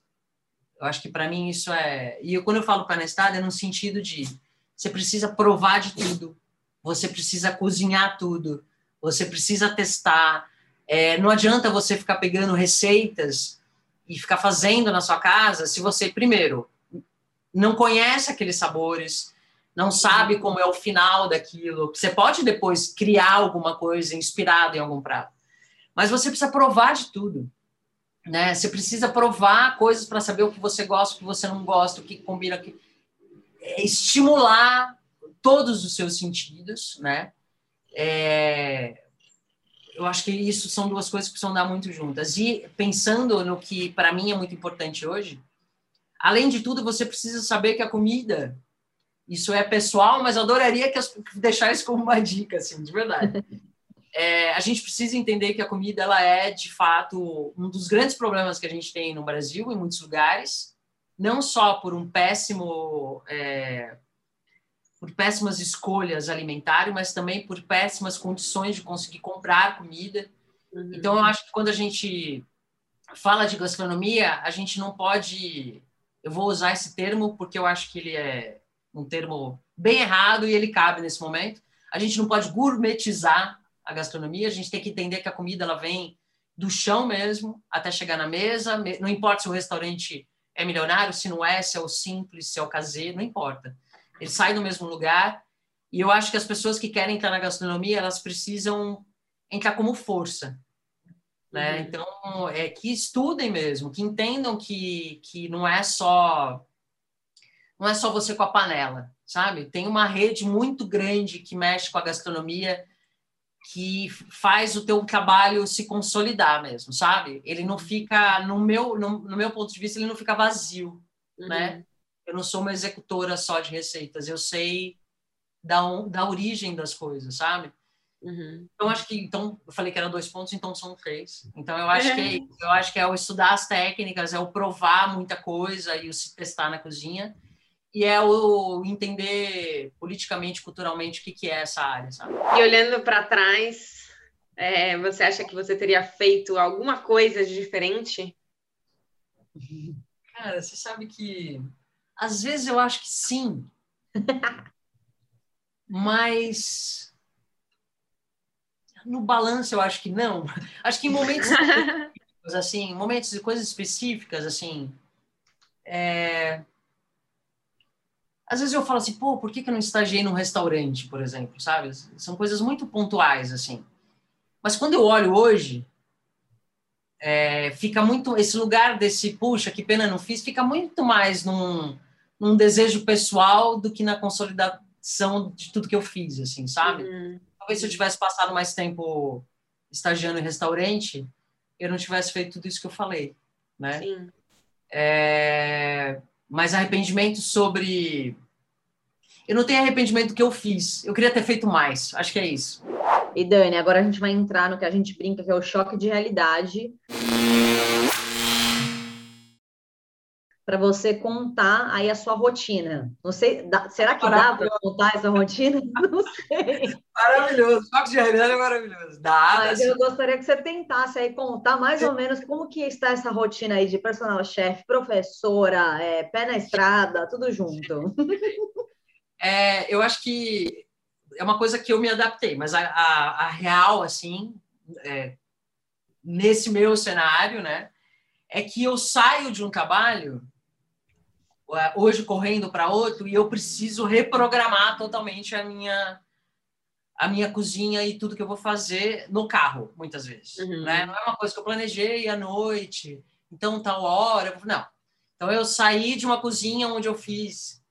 Eu acho que para mim isso é. E eu, quando eu falo pé na estrada, é no sentido de você precisa provar de tudo, você precisa cozinhar tudo, você precisa testar. É, não adianta você ficar pegando receitas e ficar fazendo na sua casa se você, primeiro, não conhece aqueles sabores, não sabe como é o final daquilo. Você pode depois criar alguma coisa inspirada em algum prato, mas você precisa provar de tudo. Né? Você precisa provar coisas para saber o que você gosta, o que você não gosta, o que combina, que é estimular todos os seus sentidos, né? É... Eu acho que isso são duas coisas que precisam dar muito juntas. E pensando no que para mim é muito importante hoje, além de tudo, você precisa saber que a comida Isso é pessoal, mas eu adoraria que as, deixar isso como uma dica, assim, de verdade. *laughs* É, a gente precisa entender que a comida ela é, de fato, um dos grandes problemas que a gente tem no Brasil, em muitos lugares, não só por um péssimo é, por péssimas escolhas alimentares, mas também por péssimas condições de conseguir comprar comida. Uhum. Então, eu acho que quando a gente fala de gastronomia, a gente não pode. Eu vou usar esse termo porque eu acho que ele é um termo bem errado e ele cabe nesse momento. A gente não pode gourmetizar a gastronomia, a gente tem que entender que a comida ela vem do chão mesmo até chegar na mesa, não importa se o restaurante é milionário, se não é, se é o simples, se é o caseiro, não importa. Ele sai do mesmo lugar. E eu acho que as pessoas que querem entrar na gastronomia, elas precisam entrar como força. Né? Uhum. Então, é que estudem mesmo, que entendam que, que não é só não é só você com a panela, sabe? Tem uma rede muito grande que mexe com a gastronomia que faz o teu trabalho se consolidar mesmo, sabe? Ele não fica, no meu, no, no meu ponto de vista, ele não fica vazio, uhum. né? Eu não sou uma executora só de receitas, eu sei da, da origem das coisas, sabe? Uhum. Então acho que então eu falei que eram dois pontos, então são três. Então eu acho que é, *laughs* eu acho que é o estudar as técnicas, é o provar muita coisa e o se testar na cozinha e é o entender politicamente, culturalmente o que, que é essa área, sabe? E olhando para trás, é, você acha que você teria feito alguma coisa de diferente? *laughs* Cara, você sabe que às vezes eu acho que sim. *laughs* Mas no balanço eu acho que não. *laughs* Acho que em momentos assim, momentos de coisas específicas, assim, é... às vezes eu falo assim, pô, por que, que eu não estagiei num restaurante, por exemplo, sabe? São coisas muito pontuais, assim. Mas quando eu olho hoje, é, fica muito esse lugar desse puxa que pena não fiz fica muito mais num num desejo pessoal do que na consolidação de tudo que eu fiz, assim, sabe? Uhum. Talvez se eu tivesse passado mais tempo estagiando em restaurante, eu não tivesse feito tudo isso que eu falei, né? Sim. É... Mas arrependimento sobre... Eu não tenho arrependimento do que eu fiz. Eu queria ter feito mais. Acho que é isso. E Dani, agora a gente vai entrar no que a gente brinca, que é o choque de realidade para você contar aí a sua rotina. Não sei, dá, será que dá para contar essa rotina? *laughs* Não sei. Maravilhoso, Foco de realidade é maravilhoso. Dá, Mas eu gostaria que você tentasse aí contar mais ou menos como que está essa rotina aí de personal chef, professora, é, pé na estrada, tudo junto. *laughs* É, eu acho que é uma coisa que eu me adaptei, mas a, a, a real, assim, é, nesse meu cenário, né, é que eu saio de um trabalho hoje correndo para outro e eu preciso reprogramar totalmente a minha a minha cozinha e tudo que eu vou fazer no carro, muitas vezes. Uhum. Né? Não é uma coisa que eu planejei à noite, então tal hora. Não. Então eu saí de uma cozinha onde eu fiz,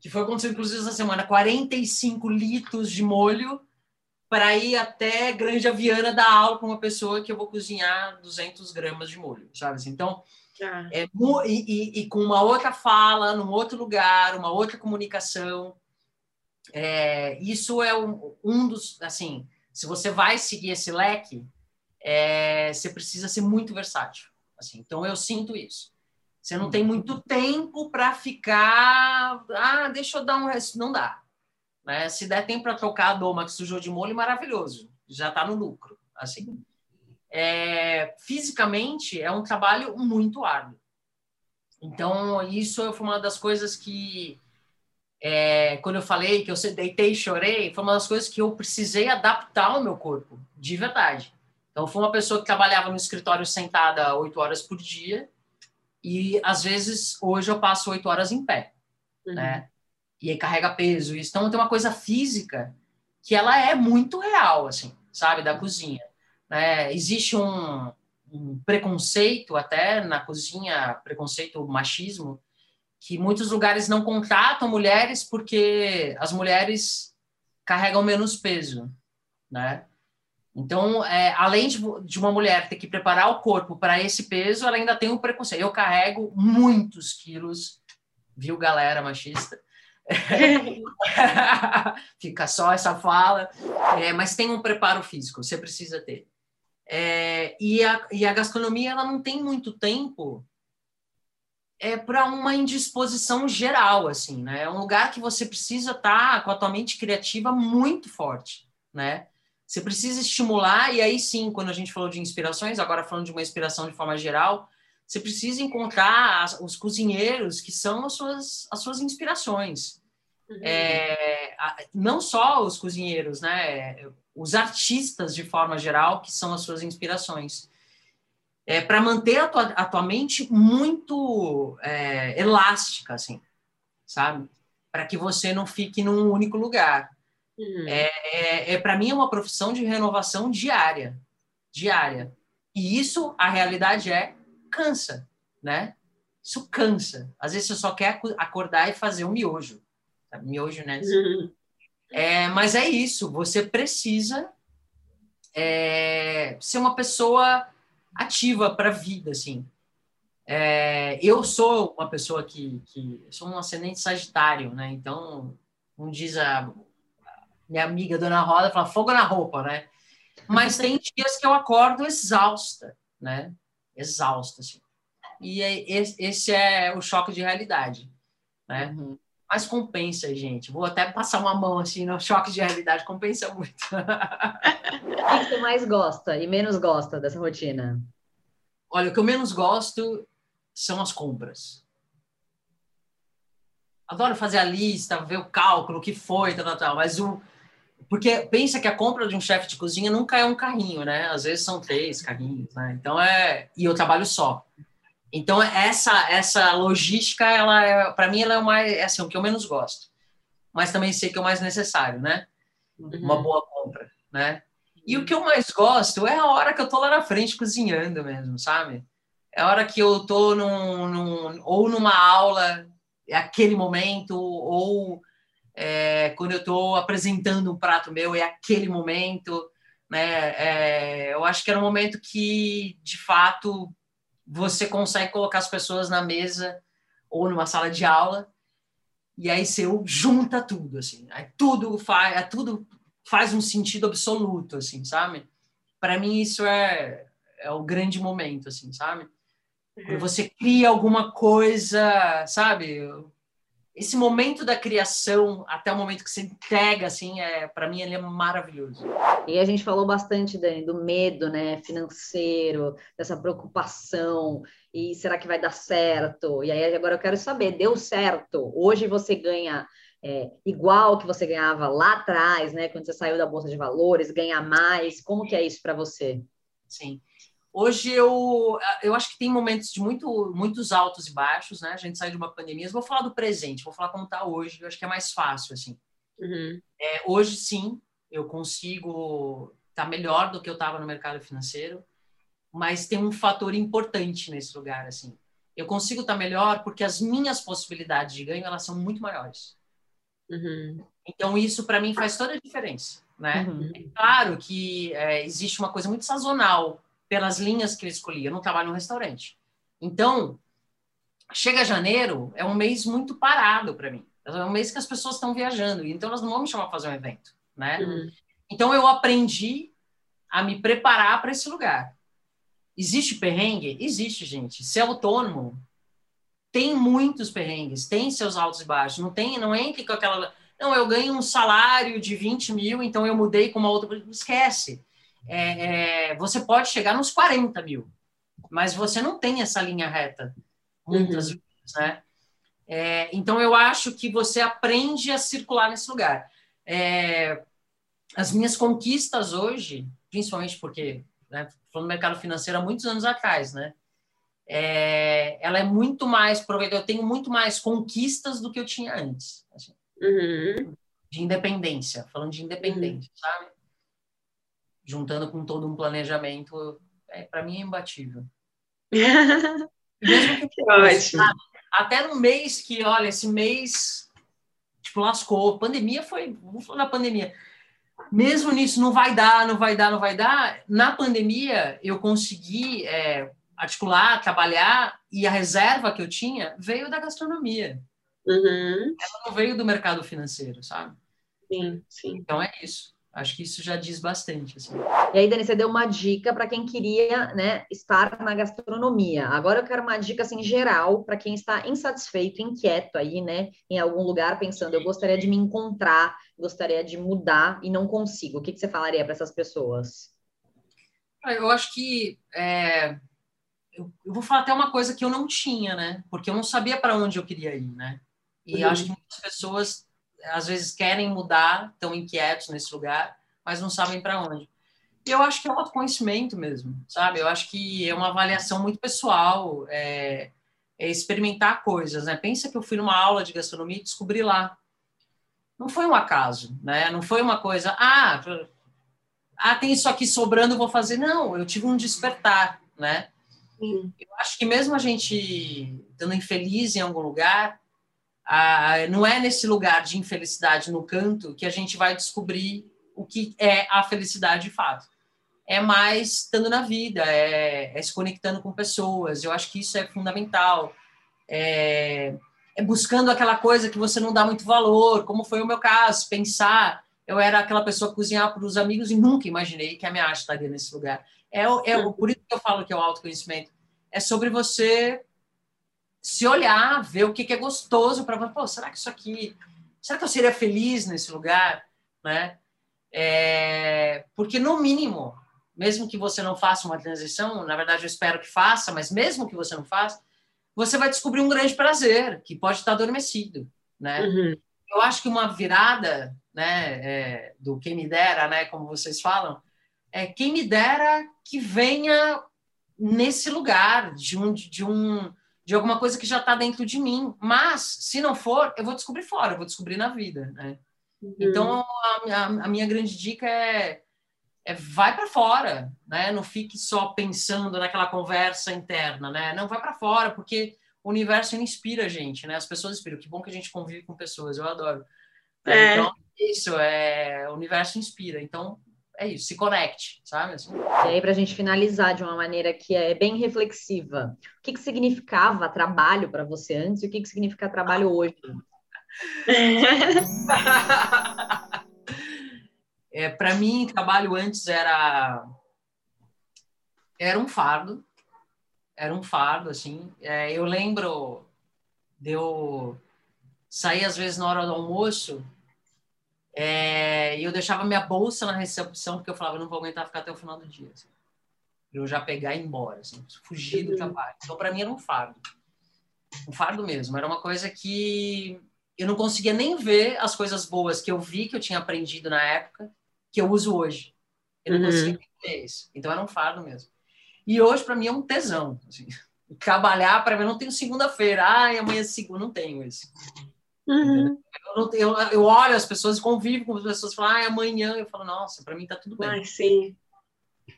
que foi acontecido inclusive essa semana, 45 litros de molho para ir até Grande Aviana dar aula com uma pessoa que eu vou cozinhar 200 gramas de molho, sabe? Assim, então, ah. É, e, e, com uma outra fala, num outro lugar, uma outra comunicação. É, isso é um, um, dos, assim, se você vai seguir esse leque, é, você precisa ser muito versátil. Assim, então eu sinto isso. Você não tem muito tempo para ficar, ah, deixa eu dar um não dá. Né? Se der tempo para trocar a doma que sujou de molho, maravilhoso, já está no lucro, assim é, fisicamente é um trabalho muito árduo. Então, isso foi uma das coisas que, é, quando eu falei que eu deitei e chorei, foi uma das coisas que eu precisei adaptar ao meu corpo, de verdade. Então, foi uma pessoa que trabalhava no escritório sentada oito horas por dia, e às vezes, hoje eu passo oito horas em pé, uhum. né? E aí carrega peso. Então, tem uma coisa física que ela é muito real, assim, sabe, da cozinha. Né? Existe um, um preconceito até na cozinha, preconceito machismo, que muitos lugares não contratam mulheres porque as mulheres carregam menos peso, né? Então, é, além de, de, uma mulher ter que preparar o corpo para esse peso, ela ainda tem um preconceito. Eu carrego muitos quilos, viu, galera machista? *laughs* Fica só essa fala. É, mas tem um preparo físico, você precisa ter. É, e, a, e a gastronomia ela não tem muito tempo é para uma indisposição geral, assim, né? É um lugar que você precisa estar tá com a tua mente criativa muito forte, né? Você precisa estimular, e aí sim, quando a gente falou de inspirações, agora falando de uma inspiração de forma geral, você precisa encontrar as, os cozinheiros que são as suas, as suas inspirações. Uhum. É, não só os cozinheiros, né? Os artistas de forma geral, que são as suas inspirações é, para manter a tua, a tua mente muito é, elástica, assim, sabe? Para que você não fique num único lugar. Uhum. É, é, é para mim, é uma profissão de renovação diária. Diária. E isso, a realidade é, cansa, né? Isso cansa. Às vezes você só quer acordar e fazer um miojo. Miojo, né? Uhum. É, mas é isso. Você precisa é, ser uma pessoa ativa para a vida, assim. É, eu sou uma pessoa que, que sou um ascendente sagitário, né? Então, como diz a minha amiga Dona Roda, fala fogo na roupa, né? Mas *laughs* tem dias que eu acordo exausta, né? Exausta, assim. E é, esse é o choque de realidade, né? Uhum. Mas compensa, gente. Vou até passar uma mão assim no choque de realidade, compensa muito. *laughs* o que você mais gosta e menos gosta dessa rotina? Olha, o que eu menos gosto são as compras. Adoro fazer a lista, ver o cálculo, o que foi, tal, tal, tal. Mas o. Porque pensa que a compra de um chefe de cozinha nunca é um carrinho, né? Às vezes são três carrinhos, né? Então é. E eu trabalho só. Então, essa essa logística, ela é, para mim, ela é, o mais, é assim, o que eu menos gosto. Mas também sei que é o mais necessário, né? Uhum. Uma boa compra, né? E o que eu mais gosto é a hora que eu tô lá na frente cozinhando mesmo, sabe? É a hora que eu tô num, num ou numa aula, é aquele momento, ou é, quando eu tô apresentando um prato meu, é aquele momento, né? É, eu acho que era um momento que, de fato, você consegue colocar as pessoas na mesa ou numa sala de aula e aí você junta tudo assim. Aí tudo faz é tudo faz um sentido absoluto assim sabe? Para mim isso é é o grande momento assim sabe? Quando você cria alguma coisa sabe esse momento da criação até o momento que você entrega, assim, é para mim ele é maravilhoso. E a gente falou bastante, Dani, do medo, né, financeiro, dessa preocupação, e será que vai dar certo? E aí agora eu quero saber, deu certo? Hoje você ganha é, igual que você ganhava lá atrás, né, quando você saiu da bolsa de valores, ganha mais? Como que é isso para você? Sim. Hoje eu, eu acho que tem momentos de muito, muitos altos e baixos, né? A gente sai de uma pandemia. Eu vou falar do presente, vou falar como está hoje. Eu acho que é mais fácil, assim. Uhum. É, hoje, sim, eu consigo estar tá melhor do que eu estava no mercado financeiro, mas tem um fator importante nesse lugar, assim. Eu consigo estar tá melhor porque as minhas possibilidades de ganho elas são muito maiores. Uhum. Então isso para mim faz toda a diferença, né? Uhum. É claro que é, existe uma coisa muito sazonal pelas linhas que ele escolhia. Eu não trabalho no restaurante. Então, chega janeiro, é um mês muito parado para mim. É um mês que as pessoas estão viajando, então elas não vão me chamar para fazer um evento, né? Uhum. Então eu aprendi a me preparar para esse lugar. Existe perrengue? Existe, gente. Ser autônomo tem muitos perrengues, tem seus altos e baixos. Não tem, não entre com aquela. Não, eu ganho um salário de 20 mil, então eu mudei com uma outra. Esquece é, é, você pode chegar nos 40 mil, mas você não tem essa linha reta, muitas uhum. vezes, né? É, então, eu acho que você aprende a circular nesse lugar. É, as minhas conquistas hoje, principalmente porque, né, falando do mercado financeiro há muitos anos atrás, né? É, ela é muito mais proveitosa. Eu tenho muito mais conquistas do que eu tinha antes. Assim, uhum. De independência, falando de independência, uhum. sabe? Juntando com todo um planejamento, é, para mim é imbatível. *laughs* Mesmo que, Ótimo. Até no mês que, olha, esse mês, tipo, lascou. Pandemia foi, vamos falar da pandemia. Mesmo nisso, não vai dar, não vai dar, não vai dar. Na pandemia, eu consegui é, articular, trabalhar, e a reserva que eu tinha veio da gastronomia. Uhum. Ela não veio do mercado financeiro, sabe? Sim, sim. Então é isso. Acho que isso já diz bastante. Assim. E aí, Dani, você deu uma dica para quem queria né, estar na gastronomia. Agora eu quero uma dica assim, geral para quem está insatisfeito, inquieto aí, né? Em algum lugar, pensando, eu gostaria de me encontrar, gostaria de mudar e não consigo. O que, que você falaria para essas pessoas? Eu acho que é, eu, eu, vou falar até uma coisa que eu não tinha, né? Porque eu não sabia para onde eu queria ir, né? E uhum. acho que muitas pessoas às vezes querem mudar, estão inquietos nesse lugar, mas não sabem para onde. E eu acho que é um autoconhecimento mesmo, sabe? Eu acho que é uma avaliação muito pessoal, é, é experimentar coisas, né? Pensa que eu fui numa aula de gastronomia e descobri lá. Não foi um acaso, né? Não foi uma coisa, ah, ah, tem isso aqui sobrando, vou fazer. Não, eu tive um despertar, né? Sim. Eu acho que mesmo a gente estando infeliz em algum lugar, ah, não é nesse lugar de infelicidade no canto que a gente vai descobrir o que é a felicidade de fato. É mais estando na vida, é, é se conectando com pessoas. Eu acho que isso é fundamental. É, é buscando aquela coisa que você não dá muito valor, como foi o meu caso, pensar. Eu era aquela pessoa que cozinhava para os amigos e nunca imaginei que a minha arte estaria nesse lugar. É, é por isso que eu falo que é o autoconhecimento. É sobre você se olhar, ver o que, que é gostoso para pô, será que isso aqui, será que eu seria feliz nesse lugar, né? É, porque no mínimo, mesmo que você não faça uma transição, na verdade eu espero que faça, mas mesmo que você não faça, você vai descobrir um grande prazer que pode estar adormecido, né? Uhum. Eu acho que uma virada, né, é, do quem me dera, né, como vocês falam, é quem me dera que venha nesse lugar de um de um de alguma coisa que já está dentro de mim. Mas, se não for, eu vou descobrir fora, eu vou descobrir na vida, né? Uhum. Então, a, a, a, minha grande dica é, é vai para fora, né? Não fique só pensando naquela conversa interna, né? Não, vai para fora, porque o universo inspira a gente, né? As pessoas inspiram. Que bom que a gente convive com pessoas, eu adoro. É. Então, isso, é, o universo inspira. Então, é isso, se conecte, sabe? Assim. E aí, para a gente finalizar de uma maneira que é bem reflexiva, o que, que significava trabalho para você antes e o que, que significa trabalho hoje? *laughs* é, para mim, trabalho antes era era um fardo, era um fardo, assim. É, eu lembro de eu sair às vezes na hora do almoço é, e eu deixava minha bolsa na recepção, porque eu falava, não vou aguentar ficar até o final do dia. Assim. Eu já pegar e ir embora, assim, fugir do uhum. trabalho. Então, para mim, era um fardo. Um fardo mesmo. Era uma coisa que eu não conseguia nem ver as coisas boas que eu vi, que eu tinha aprendido na época, que eu uso hoje. Eu não uhum. conseguia ver isso. Então, era um fardo mesmo. E hoje, para mim, é um tesão. Assim. *laughs* Trabalhar, para mim, eu não tenho segunda-feira. Ai, amanhã é segunda. Não tenho isso. Uhum. Eu, eu, eu, olho as pessoas, convivo com as pessoas, falam, ah, é amanhã. Eu falo, nossa, para mim tá tudo bem. Ai, sim.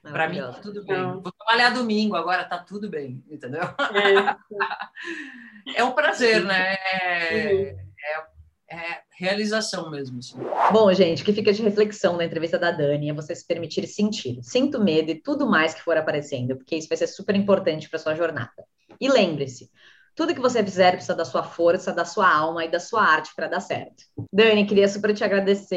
Para mim tá tudo bem. Não. Vou trabalhar domingo, agora tá tudo bem, entendeu? É, *laughs* é um prazer, né? É, uhum. é, é, realização mesmo. Assim. Bom, gente, o que fica de reflexão na entrevista da Dani é você se permitir sentir. Sinto medo e tudo mais que for aparecendo, porque isso vai ser super importante para sua jornada. E lembre-se, tudo que você fizer precisa da sua força, da sua alma e da sua arte para dar certo. Dani, queria super te agradecer.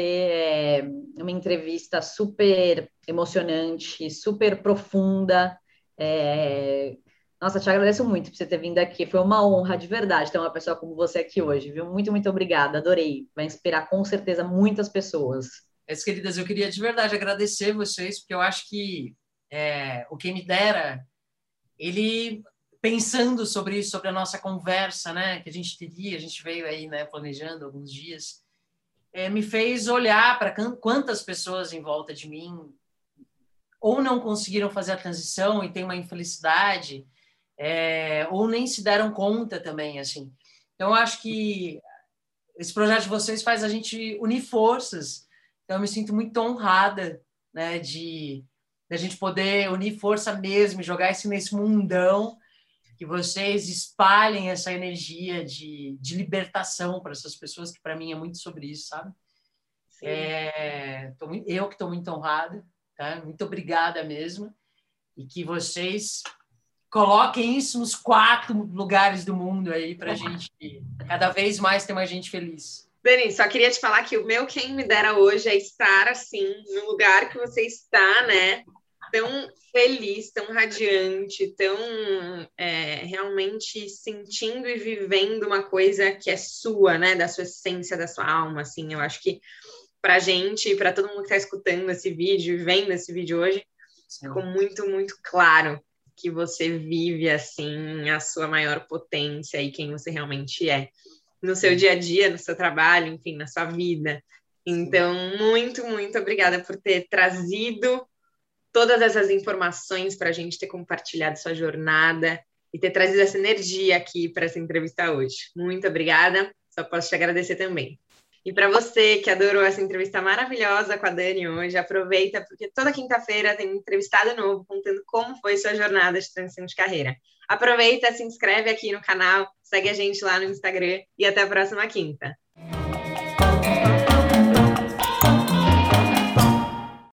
É uma entrevista super emocionante, super profunda. É... Nossa, te agradeço muito por você ter vindo aqui. Foi uma honra de verdade ter uma pessoa como você aqui hoje, viu? Muito, muito obrigada. Adorei. Vai inspirar com certeza muitas pessoas. As queridas, eu queria de verdade agradecer vocês, porque eu acho que é, o que me dera, ele pensando sobre isso, sobre a nossa conversa, né, que a gente teria, a gente veio aí, né, planejando alguns dias, é, me fez olhar para quantas pessoas em volta de mim ou não conseguiram fazer a transição e tem uma infelicidade, é, ou nem se deram conta também, assim. Então, acho que esse projeto de vocês faz a gente unir forças. Então, eu me sinto muito honrada, né, de, de a gente poder unir força mesmo, jogar isso nesse mundão que vocês espalhem essa energia de, de libertação para essas pessoas, que para mim é muito sobre isso, sabe? É, tô, eu que estou muito honrada, tá? muito obrigada mesmo, e que vocês coloquem isso nos quatro lugares do mundo aí para a gente cada vez mais ter mais gente feliz. Dani, só queria te falar que o meu quem me dera hoje é estar assim no lugar que você está, né? Tão feliz, tão radiante, tão é, realmente sentindo e vivendo uma coisa que é sua, né? Da sua essência, da sua alma, assim. Eu acho que para gente, para todo mundo que está escutando esse vídeo e vendo esse vídeo hoje, Sim. ficou muito, muito claro que você vive assim a sua maior potência e quem você realmente é no seu dia a dia, no seu trabalho, enfim, na sua vida. Então, muito, muito obrigada por ter trazido todas essas informações para a gente ter compartilhado sua jornada e ter trazido essa energia aqui para essa entrevista hoje. Muito obrigada, só posso te agradecer também. E para você que adorou essa entrevista maravilhosa com a Dani hoje, aproveita, porque toda quinta-feira tem um entrevistado novo contando como foi sua jornada de transição de carreira. Aproveita, se inscreve aqui no canal, segue a gente lá no Instagram e até a próxima quinta.